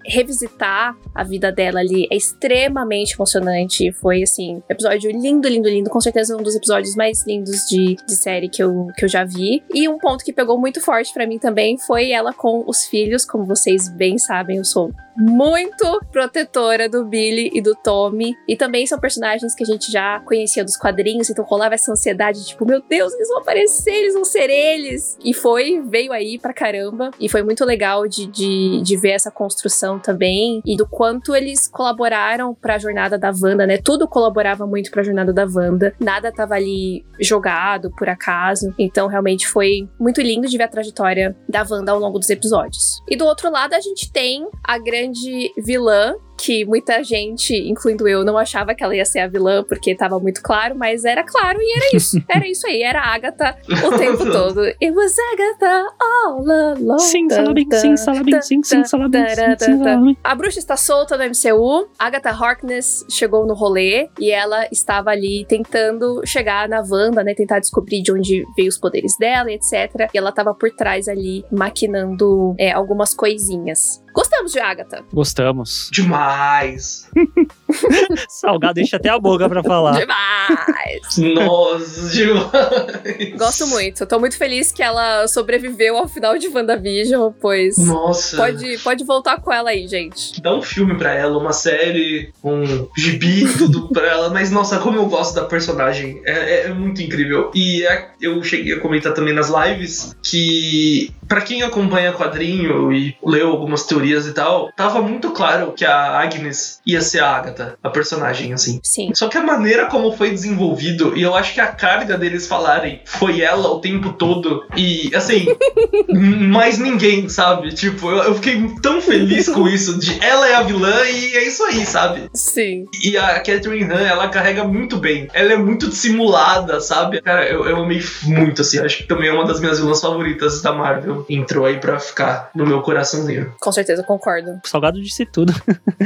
revisitar a vida dela ali, é extremamente emocionante. Foi assim, episódio lindo lindo, lindo. Com certeza um dos episódios mais lindos de, de série que eu, que eu já vi. E um ponto que pegou muito forte para mim também foi ela com os filhos. Como vocês bem sabem, eu sou muito protetora do Billy e do Tommy. E também são personagens que a gente já conhecia dos quadrinhos, então rolava essa ansiedade, tipo, meu Deus, eles vão aparecer, eles vão ser eles. E foi, veio aí pra caramba. E foi muito legal de, de, de ver essa construção também. E do quanto eles colaboraram pra jornada da Wanda, né? Tudo colaborava muito pra jornada da Wanda. Nada tava ali jogado por acaso. Então, realmente foi muito lindo de ver a trajetória da Wanda ao longo dos episódios. E do outro lado, a gente tem a grande grande vilã que muita gente, incluindo eu, não achava que ela ia ser a vilã porque tava muito claro, mas era claro e era isso. Era isso aí, era a Agatha o tempo todo. It was Agatha all along. Sim, salabim, sim, salabim, sim, sim, salabim, sim, A bruxa está solta no MCU. Agatha Harkness chegou no rolê e ela estava ali tentando chegar na Wanda, né, tentar descobrir de onde veio os poderes dela, etc. E ela tava por trás ali maquinando é, algumas coisinhas. Gostamos de Agatha. Gostamos. Demais. Demais! Salgado deixa até a boca pra falar. Demais! Nossa, demais! Gosto muito. Tô muito feliz que ela sobreviveu ao final de WandaVision, pois. Nossa! Pode, pode voltar com ela aí, gente. Dá um filme pra ela, uma série, um gibi, tudo pra ela. Mas, nossa, como eu gosto da personagem. É, é, é muito incrível. E é, eu cheguei a comentar também nas lives que, para quem acompanha quadrinho e leu algumas teorias e tal, tava muito claro que a Agnes ia ser a Agatha, a personagem, assim. Sim. Só que a maneira como foi desenvolvido, e eu acho que a carga deles falarem foi ela o tempo todo, e assim, mais ninguém, sabe? Tipo, eu, eu, fiquei tão feliz com isso, de ela é a vilã e é isso aí, sabe? Sim. E a Catherine Han, ela carrega muito bem. Ela é muito dissimulada, sabe? Cara, eu, eu amei muito, assim. Acho que também é uma das minhas vilãs favoritas da Marvel. Entrou aí pra ficar no meu coraçãozinho. Com certeza, concordo. O Salgado disse tudo.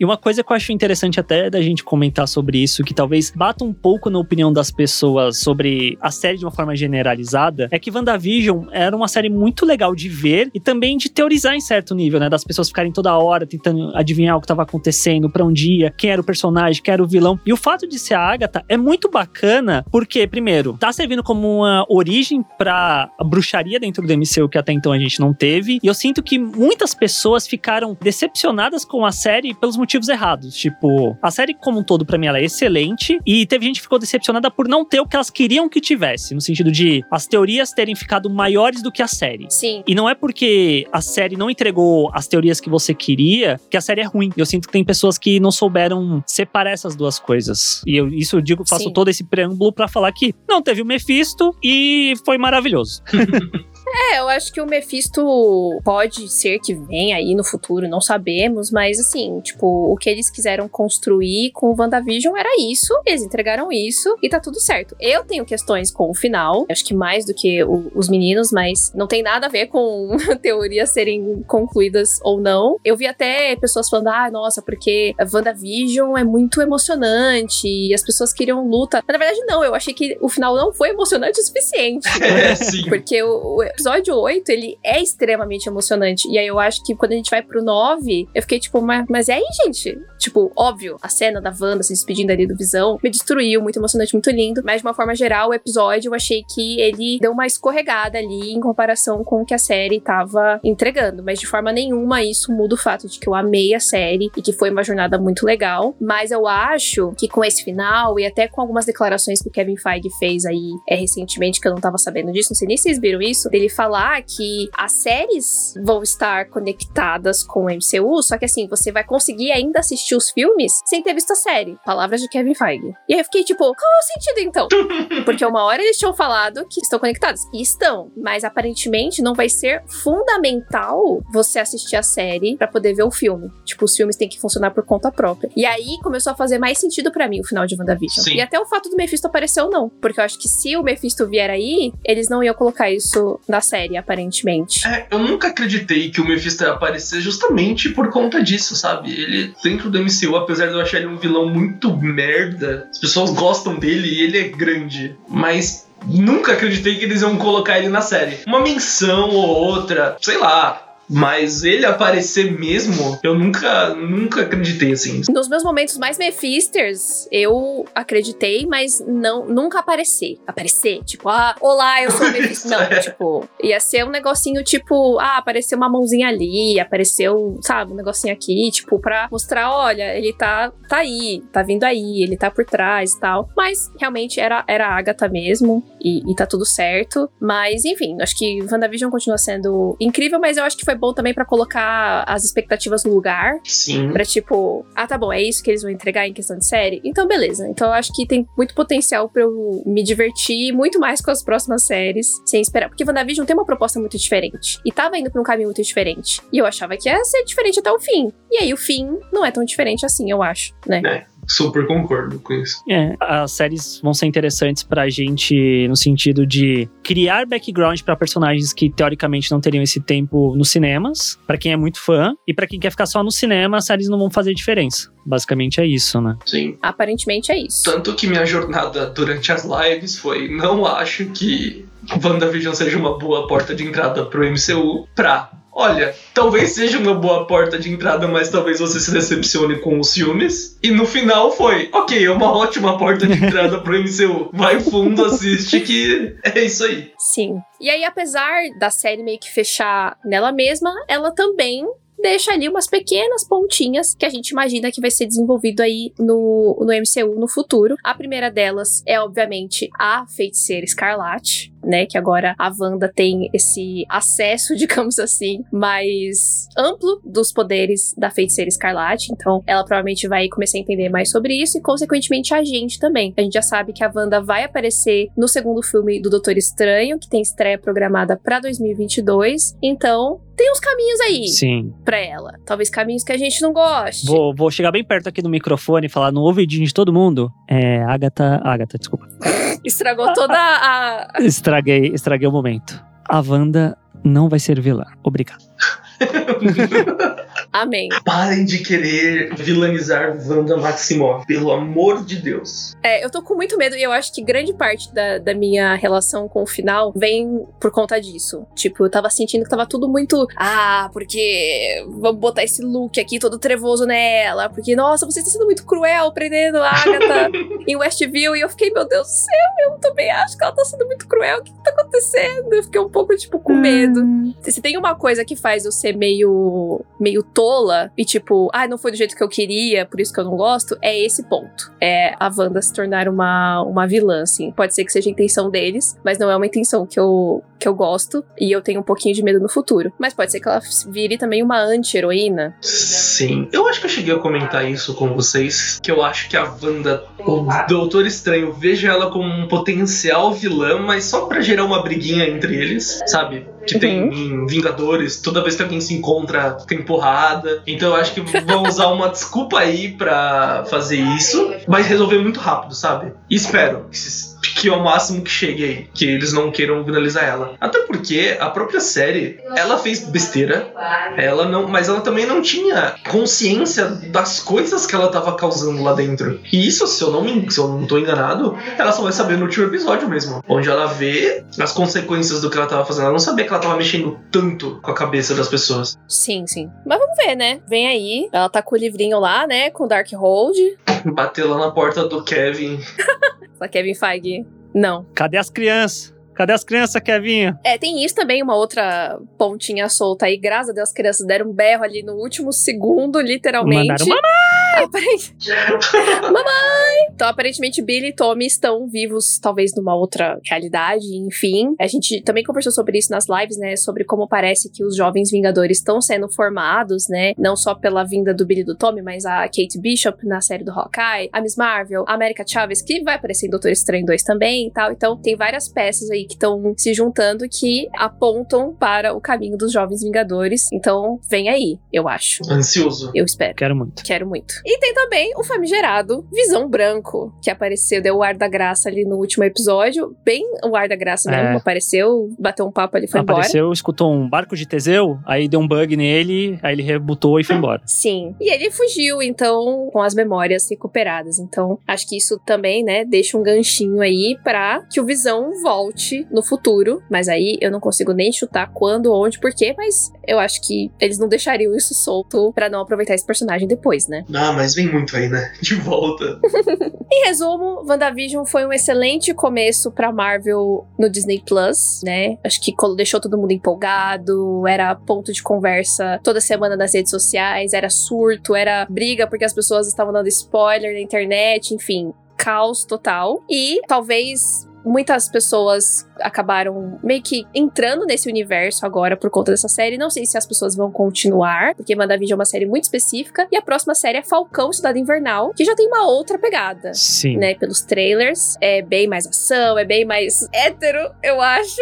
E uma coisa que eu acho interessante até da gente comentar sobre isso, que talvez bata um pouco na opinião das pessoas sobre a série de uma forma generalizada, é que WandaVision era uma série muito legal de ver e também de teorizar em certo nível, né? Das pessoas ficarem toda hora tentando adivinhar o que estava acontecendo, para um dia, quem era o personagem, quem era o vilão. E o fato de ser a Agatha é muito bacana, porque, primeiro, tá servindo como uma origem pra bruxaria dentro do MCU que até então a gente não teve. E eu sinto que muitas pessoas ficaram decepcionadas com a série pelos motivos errados. Tipo, a série como um todo, para mim, ela é excelente. E teve gente que ficou decepcionada por não ter o que elas queriam que tivesse. No sentido de as teorias terem ficado maiores do que a série. Sim. E não é porque a série não entregou as teorias que você queria que a série é ruim. Eu sinto que tem pessoas que não souberam separar essas duas coisas. E eu, isso eu digo, faço Sim. todo esse preâmbulo para falar que não teve o Mephisto e foi maravilhoso. É, eu acho que o Mephisto pode ser que venha aí no futuro, não sabemos, mas assim, tipo, o que eles quiseram construir com o WandaVision era isso, eles entregaram isso e tá tudo certo. Eu tenho questões com o final, acho que mais do que o, os meninos, mas não tem nada a ver com teorias serem concluídas ou não. Eu vi até pessoas falando, ah, nossa, porque a WandaVision é muito emocionante e as pessoas queriam luta. Mas, na verdade, não, eu achei que o final não foi emocionante o suficiente. É, sim. Porque o, o episódio 8, ele é extremamente emocionante. E aí eu acho que quando a gente vai pro 9, eu fiquei tipo, mas, mas é aí, gente? Tipo, óbvio, a cena da Wanda se despedindo ali do Visão me destruiu, muito emocionante, muito lindo. Mas de uma forma geral, o episódio eu achei que ele deu uma escorregada ali em comparação com o que a série tava entregando. Mas de forma nenhuma isso muda o fato de que eu amei a série e que foi uma jornada muito legal. Mas eu acho que com esse final e até com algumas declarações que o Kevin Feige fez aí é, recentemente, que eu não tava sabendo disso, não sei nem se vocês viram isso, dele falar que as séries vão estar conectadas com o MCU, só que assim, você vai conseguir ainda assistir os filmes sem ter visto a série. Palavras de Kevin Feige. E aí eu fiquei tipo, qual é o sentido então? Porque uma hora eles tinham falado que estão conectados. E estão, mas aparentemente não vai ser fundamental você assistir a série para poder ver o filme. Tipo, os filmes têm que funcionar por conta própria. E aí começou a fazer mais sentido para mim o final de WandaVision. Sim. E até o fato do Mephisto aparecer ou não. Porque eu acho que se o Mephisto vier aí, eles não iam colocar isso na série, aparentemente. É, eu nunca acreditei que o Mephisto ia aparecer justamente por conta disso, sabe? Ele, dentro do MCU, apesar de eu achar ele um vilão muito merda, as pessoas gostam dele e ele é grande. Mas nunca acreditei que eles iam colocar ele na série. Uma menção ou outra, sei lá. Mas ele aparecer mesmo, eu nunca, nunca acreditei assim. Nos meus momentos mais Mephisters, eu acreditei, mas não nunca aparecer. Aparecer, tipo, ah, olá, eu sou o Mephisto. Não, É. tipo, ia ser um negocinho tipo, ah, apareceu uma mãozinha ali, apareceu, sabe, um negocinho aqui, tipo, pra mostrar, olha, ele tá, tá aí, tá vindo aí, ele tá por trás e tal. Mas realmente era, era a Agatha mesmo, e, e tá tudo certo. Mas, enfim, acho que WandaVision continua sendo incrível, mas eu acho que foi bom também pra colocar as expectativas no lugar. Sim. Pra tipo, ah, tá bom, é isso que eles vão entregar em questão de série? Então, beleza. Então, eu acho que tem muito potencial pra eu me divertir muito mais com as próximas séries, sem esperar. Porque WandaVision tem uma proposta muito diferente. E tava indo pra um caminho muito diferente. E eu achava que ia ser diferente até o fim. E aí, o fim não é tão diferente assim, eu acho, né? É. Super concordo com isso. É, as séries vão ser interessantes pra gente no sentido de criar background pra personagens que teoricamente não teriam esse tempo nos cinemas, pra quem é muito fã, e pra quem quer ficar só no cinema, as séries não vão fazer diferença. Basicamente é isso, né? Sim. Aparentemente é isso. Tanto que minha jornada durante as lives foi: não acho que WandaVision seja uma boa porta de entrada pro MCU pra. Olha, talvez seja uma boa porta de entrada, mas talvez você se decepcione com os filmes. E no final foi, ok, é uma ótima porta de entrada pro MCU. Vai fundo, assiste que é isso aí. Sim. E aí, apesar da série meio que fechar nela mesma, ela também deixa ali umas pequenas pontinhas que a gente imagina que vai ser desenvolvido aí no, no MCU no futuro. A primeira delas é, obviamente, a Feiticeira Escarlate, né? Que agora a Wanda tem esse acesso, digamos assim, mais amplo dos poderes da Feiticeira Escarlate. Então, ela provavelmente vai começar a entender mais sobre isso e, consequentemente, a gente também. A gente já sabe que a Wanda vai aparecer no segundo filme do Doutor Estranho, que tem estreia programada pra 2022. Então, tem uns caminhos aí Sim. pra ela. Talvez caminhos que a gente não goste. Vou, vou chegar bem perto aqui do microfone e falar no ouvidinho de todo mundo. É, Agatha. Agatha, desculpa. Estragou toda a. Estraguei, estraguei o momento. A Wanda não vai ser vilã. Obrigado. Amém. Parem de querer vilanizar Wanda Maximoff, pelo amor de Deus. É, eu tô com muito medo e eu acho que grande parte da, da minha relação com o final vem por conta disso. Tipo, eu tava sentindo que tava tudo muito. Ah, porque vamos botar esse look aqui todo trevoso nela. Porque, nossa, você tá sendo muito cruel prendendo a Agatha em Westview. E eu fiquei, meu Deus do céu, eu também acho que ela tá sendo muito cruel. O que, que tá acontecendo? Eu fiquei um pouco, tipo, com medo. Se tem uma coisa que faz eu ser meio, meio tola e tipo, ah, não foi do jeito que eu queria, por isso que eu não gosto, é esse ponto. É a Wanda se tornar uma, uma vilã, assim. Pode ser que seja a intenção deles, mas não é uma intenção que eu, que eu gosto e eu tenho um pouquinho de medo no futuro. Mas pode ser que ela vire também uma anti-heroína. Sim. Eu acho que eu cheguei a comentar isso com vocês, que eu acho que a Wanda, o Doutor Estranho, vejo ela como um potencial vilã, mas só para gerar uma briguinha entre eles, sabe? Que tem uhum. em Vingadores, toda vez que alguém se encontra, tem porrada. Então eu acho que vão usar uma desculpa aí para fazer isso, mas resolver muito rápido, sabe? E espero que que é o máximo que chegue aí, que eles não queiram finalizar ela. Até porque a própria série, ela fez besteira, ela não, mas ela também não tinha consciência das coisas que ela tava causando lá dentro. E isso, se eu não me, se eu não tô enganado, ela só vai saber no último episódio mesmo, onde ela vê as consequências do que ela tava fazendo. Ela não sabia que ela tava mexendo tanto com a cabeça das pessoas. Sim, sim. Mas vamos ver, né? Vem aí, ela tá com o livrinho lá, né, com Darkhold. Bateu lá na porta do Kevin. Só Kevin Feige. Não. Cadê as crianças? Cadê as crianças, Kevinha? É, tem isso também, uma outra pontinha solta aí. Graças a Deus, as crianças deram um berro ali no último segundo, literalmente. Mandaram mamãe! Aparente... mamãe! Então, aparentemente, Billy e Tommy estão vivos, talvez numa outra realidade, enfim. A gente também conversou sobre isso nas lives, né? Sobre como parece que os jovens Vingadores estão sendo formados, né? Não só pela vinda do Billy e do Tommy, mas a Kate Bishop na série do Hawkeye, a Miss Marvel, a América Chaves, que vai aparecer em Doutor Estranho 2 também e tal. Então, tem várias peças aí que estão se juntando que apontam para o caminho dos jovens Vingadores. Então, vem aí, eu acho. Ansioso. Eu espero. Quero muito. Quero muito. E tem também o famigerado Visão Branco, que apareceu, deu o ar da graça ali no último episódio. Bem o ar da graça mesmo. É. Apareceu, bateu um papo ali, foi Apareceu, embora. Apareceu, escutou um barco de Teseu, aí deu um bug nele, aí ele rebutou e foi embora. Sim. E ele fugiu, então, com as memórias recuperadas. Então, acho que isso também, né, deixa um ganchinho aí para que o Visão volte no futuro, mas aí eu não consigo nem chutar quando, onde, porquê, mas eu acho que eles não deixariam isso solto para não aproveitar esse personagem depois, né? Ah, mas vem muito aí, né? De volta. em resumo, WandaVision foi um excelente começo pra Marvel no Disney Plus, né? Acho que deixou todo mundo empolgado, era ponto de conversa toda semana nas redes sociais, era surto, era briga porque as pessoas estavam dando spoiler na internet, enfim, caos total. E talvez muitas pessoas acabaram meio que entrando nesse universo agora por conta dessa série. Não sei se as pessoas vão continuar, porque WandaVision é uma série muito específica. E a próxima série é Falcão Cidade Invernal, que já tem uma outra pegada. Sim. Né? Pelos trailers. É bem mais ação, é bem mais hétero, eu acho.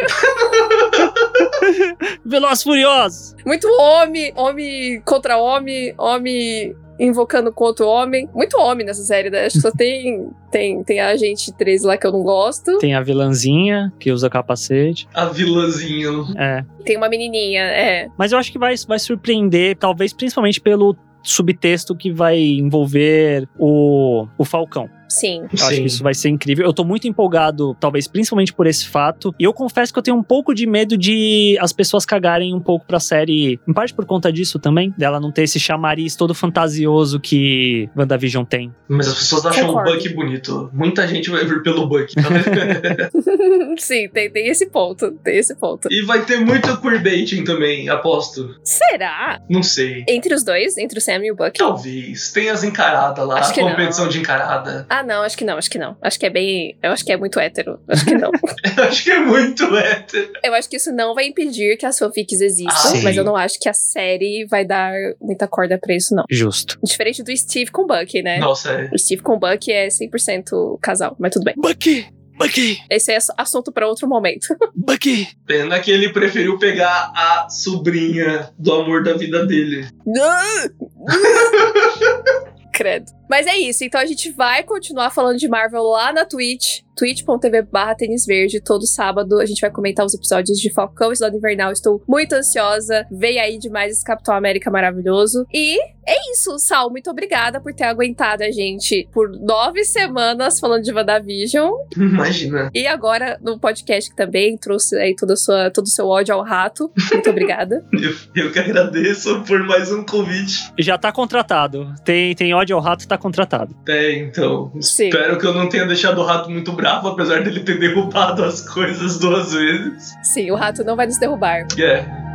Veloz Furiosos! Muito homem, homem contra homem, homem invocando com outro homem. Muito homem nessa série, né? Acho que só tem, tem, tem a gente 13 lá que eu não gosto. Tem a vilãzinha que usa capacete. A vilãzinha. É. Tem uma menininha, é. Mas eu acho que vai, vai surpreender, talvez principalmente pelo subtexto que vai envolver o, o Falcão. Sim. Eu acho que isso vai ser incrível. Eu tô muito empolgado, talvez principalmente por esse fato. E eu confesso que eu tenho um pouco de medo de as pessoas cagarem um pouco pra série, em parte por conta disso também, dela não ter esse chamariz todo fantasioso que WandaVision tem. Mas as pessoas acham Concordo. o Buck bonito. Muita gente vai vir pelo Buck. Tá Sim, tem, tem esse ponto. Tem esse ponto. E vai ter muito queerbaiting também, aposto. Será? Não sei. Entre os dois? Entre o Sam e o Buck? Talvez. Tem as encaradas lá, Acho a competição não. de encarada. Ah, não, acho que não, acho que não. Acho que é bem. Eu acho que é muito hétero. Acho que não. acho que é muito hétero. Eu acho que isso não vai impedir que as fanfics existam, ah, mas eu não acho que a série vai dar muita corda pra isso, não. Justo. Diferente do Steve com Bucky, né? Nossa, é. O Steve com Bucky é 100% casal, mas tudo bem. Bucky! Bucky! Esse é assunto para outro momento. Bucky! Pena que ele preferiu pegar a sobrinha do amor da vida dele. Credo. Mas é isso, então a gente vai continuar falando de Marvel lá na Twitch, twitch.tv barra tênis verde, todo sábado a gente vai comentar os episódios de Falcão e Soldado Invernal, estou muito ansiosa, veio aí demais esse Capitão América maravilhoso, e é isso, Sal, muito obrigada por ter aguentado a gente por nove semanas falando de WandaVision. Imagina. E agora no podcast que também trouxe aí toda sua, todo o seu ódio ao rato, muito obrigada. eu, eu que agradeço por mais um convite. Já tá contratado, tem, tem ódio ao rato, tá contratado. É, então. Sim. Espero que eu não tenha deixado o rato muito bravo, apesar dele ter derrubado as coisas duas vezes. Sim, o rato não vai nos derrubar. É.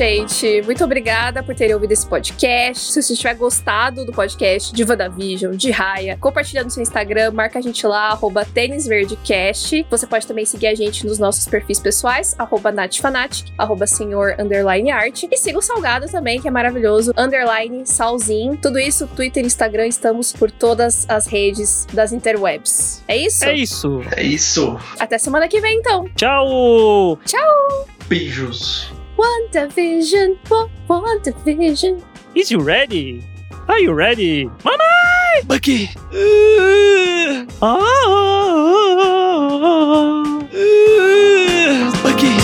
gente. Muito obrigada por terem ouvido esse podcast. Se você tiver gostado do podcast de WandaVision, de Raya, compartilha no seu Instagram, marca a gente lá, arroba tênisverdecast. Você pode também seguir a gente nos nossos perfis pessoais, arroba natfanatic, arroba senhor underline art. E siga o Salgado também, que é maravilhoso, underline salzinho. Tudo isso, Twitter, Instagram, estamos por todas as redes das interwebs. É isso? É isso. É isso. Até semana que vem, então. Tchau! Beijos. want a vision, want, want vision. Is you ready? Are you ready? Mama! Bucky! Uh, oh, oh, oh, Bucky!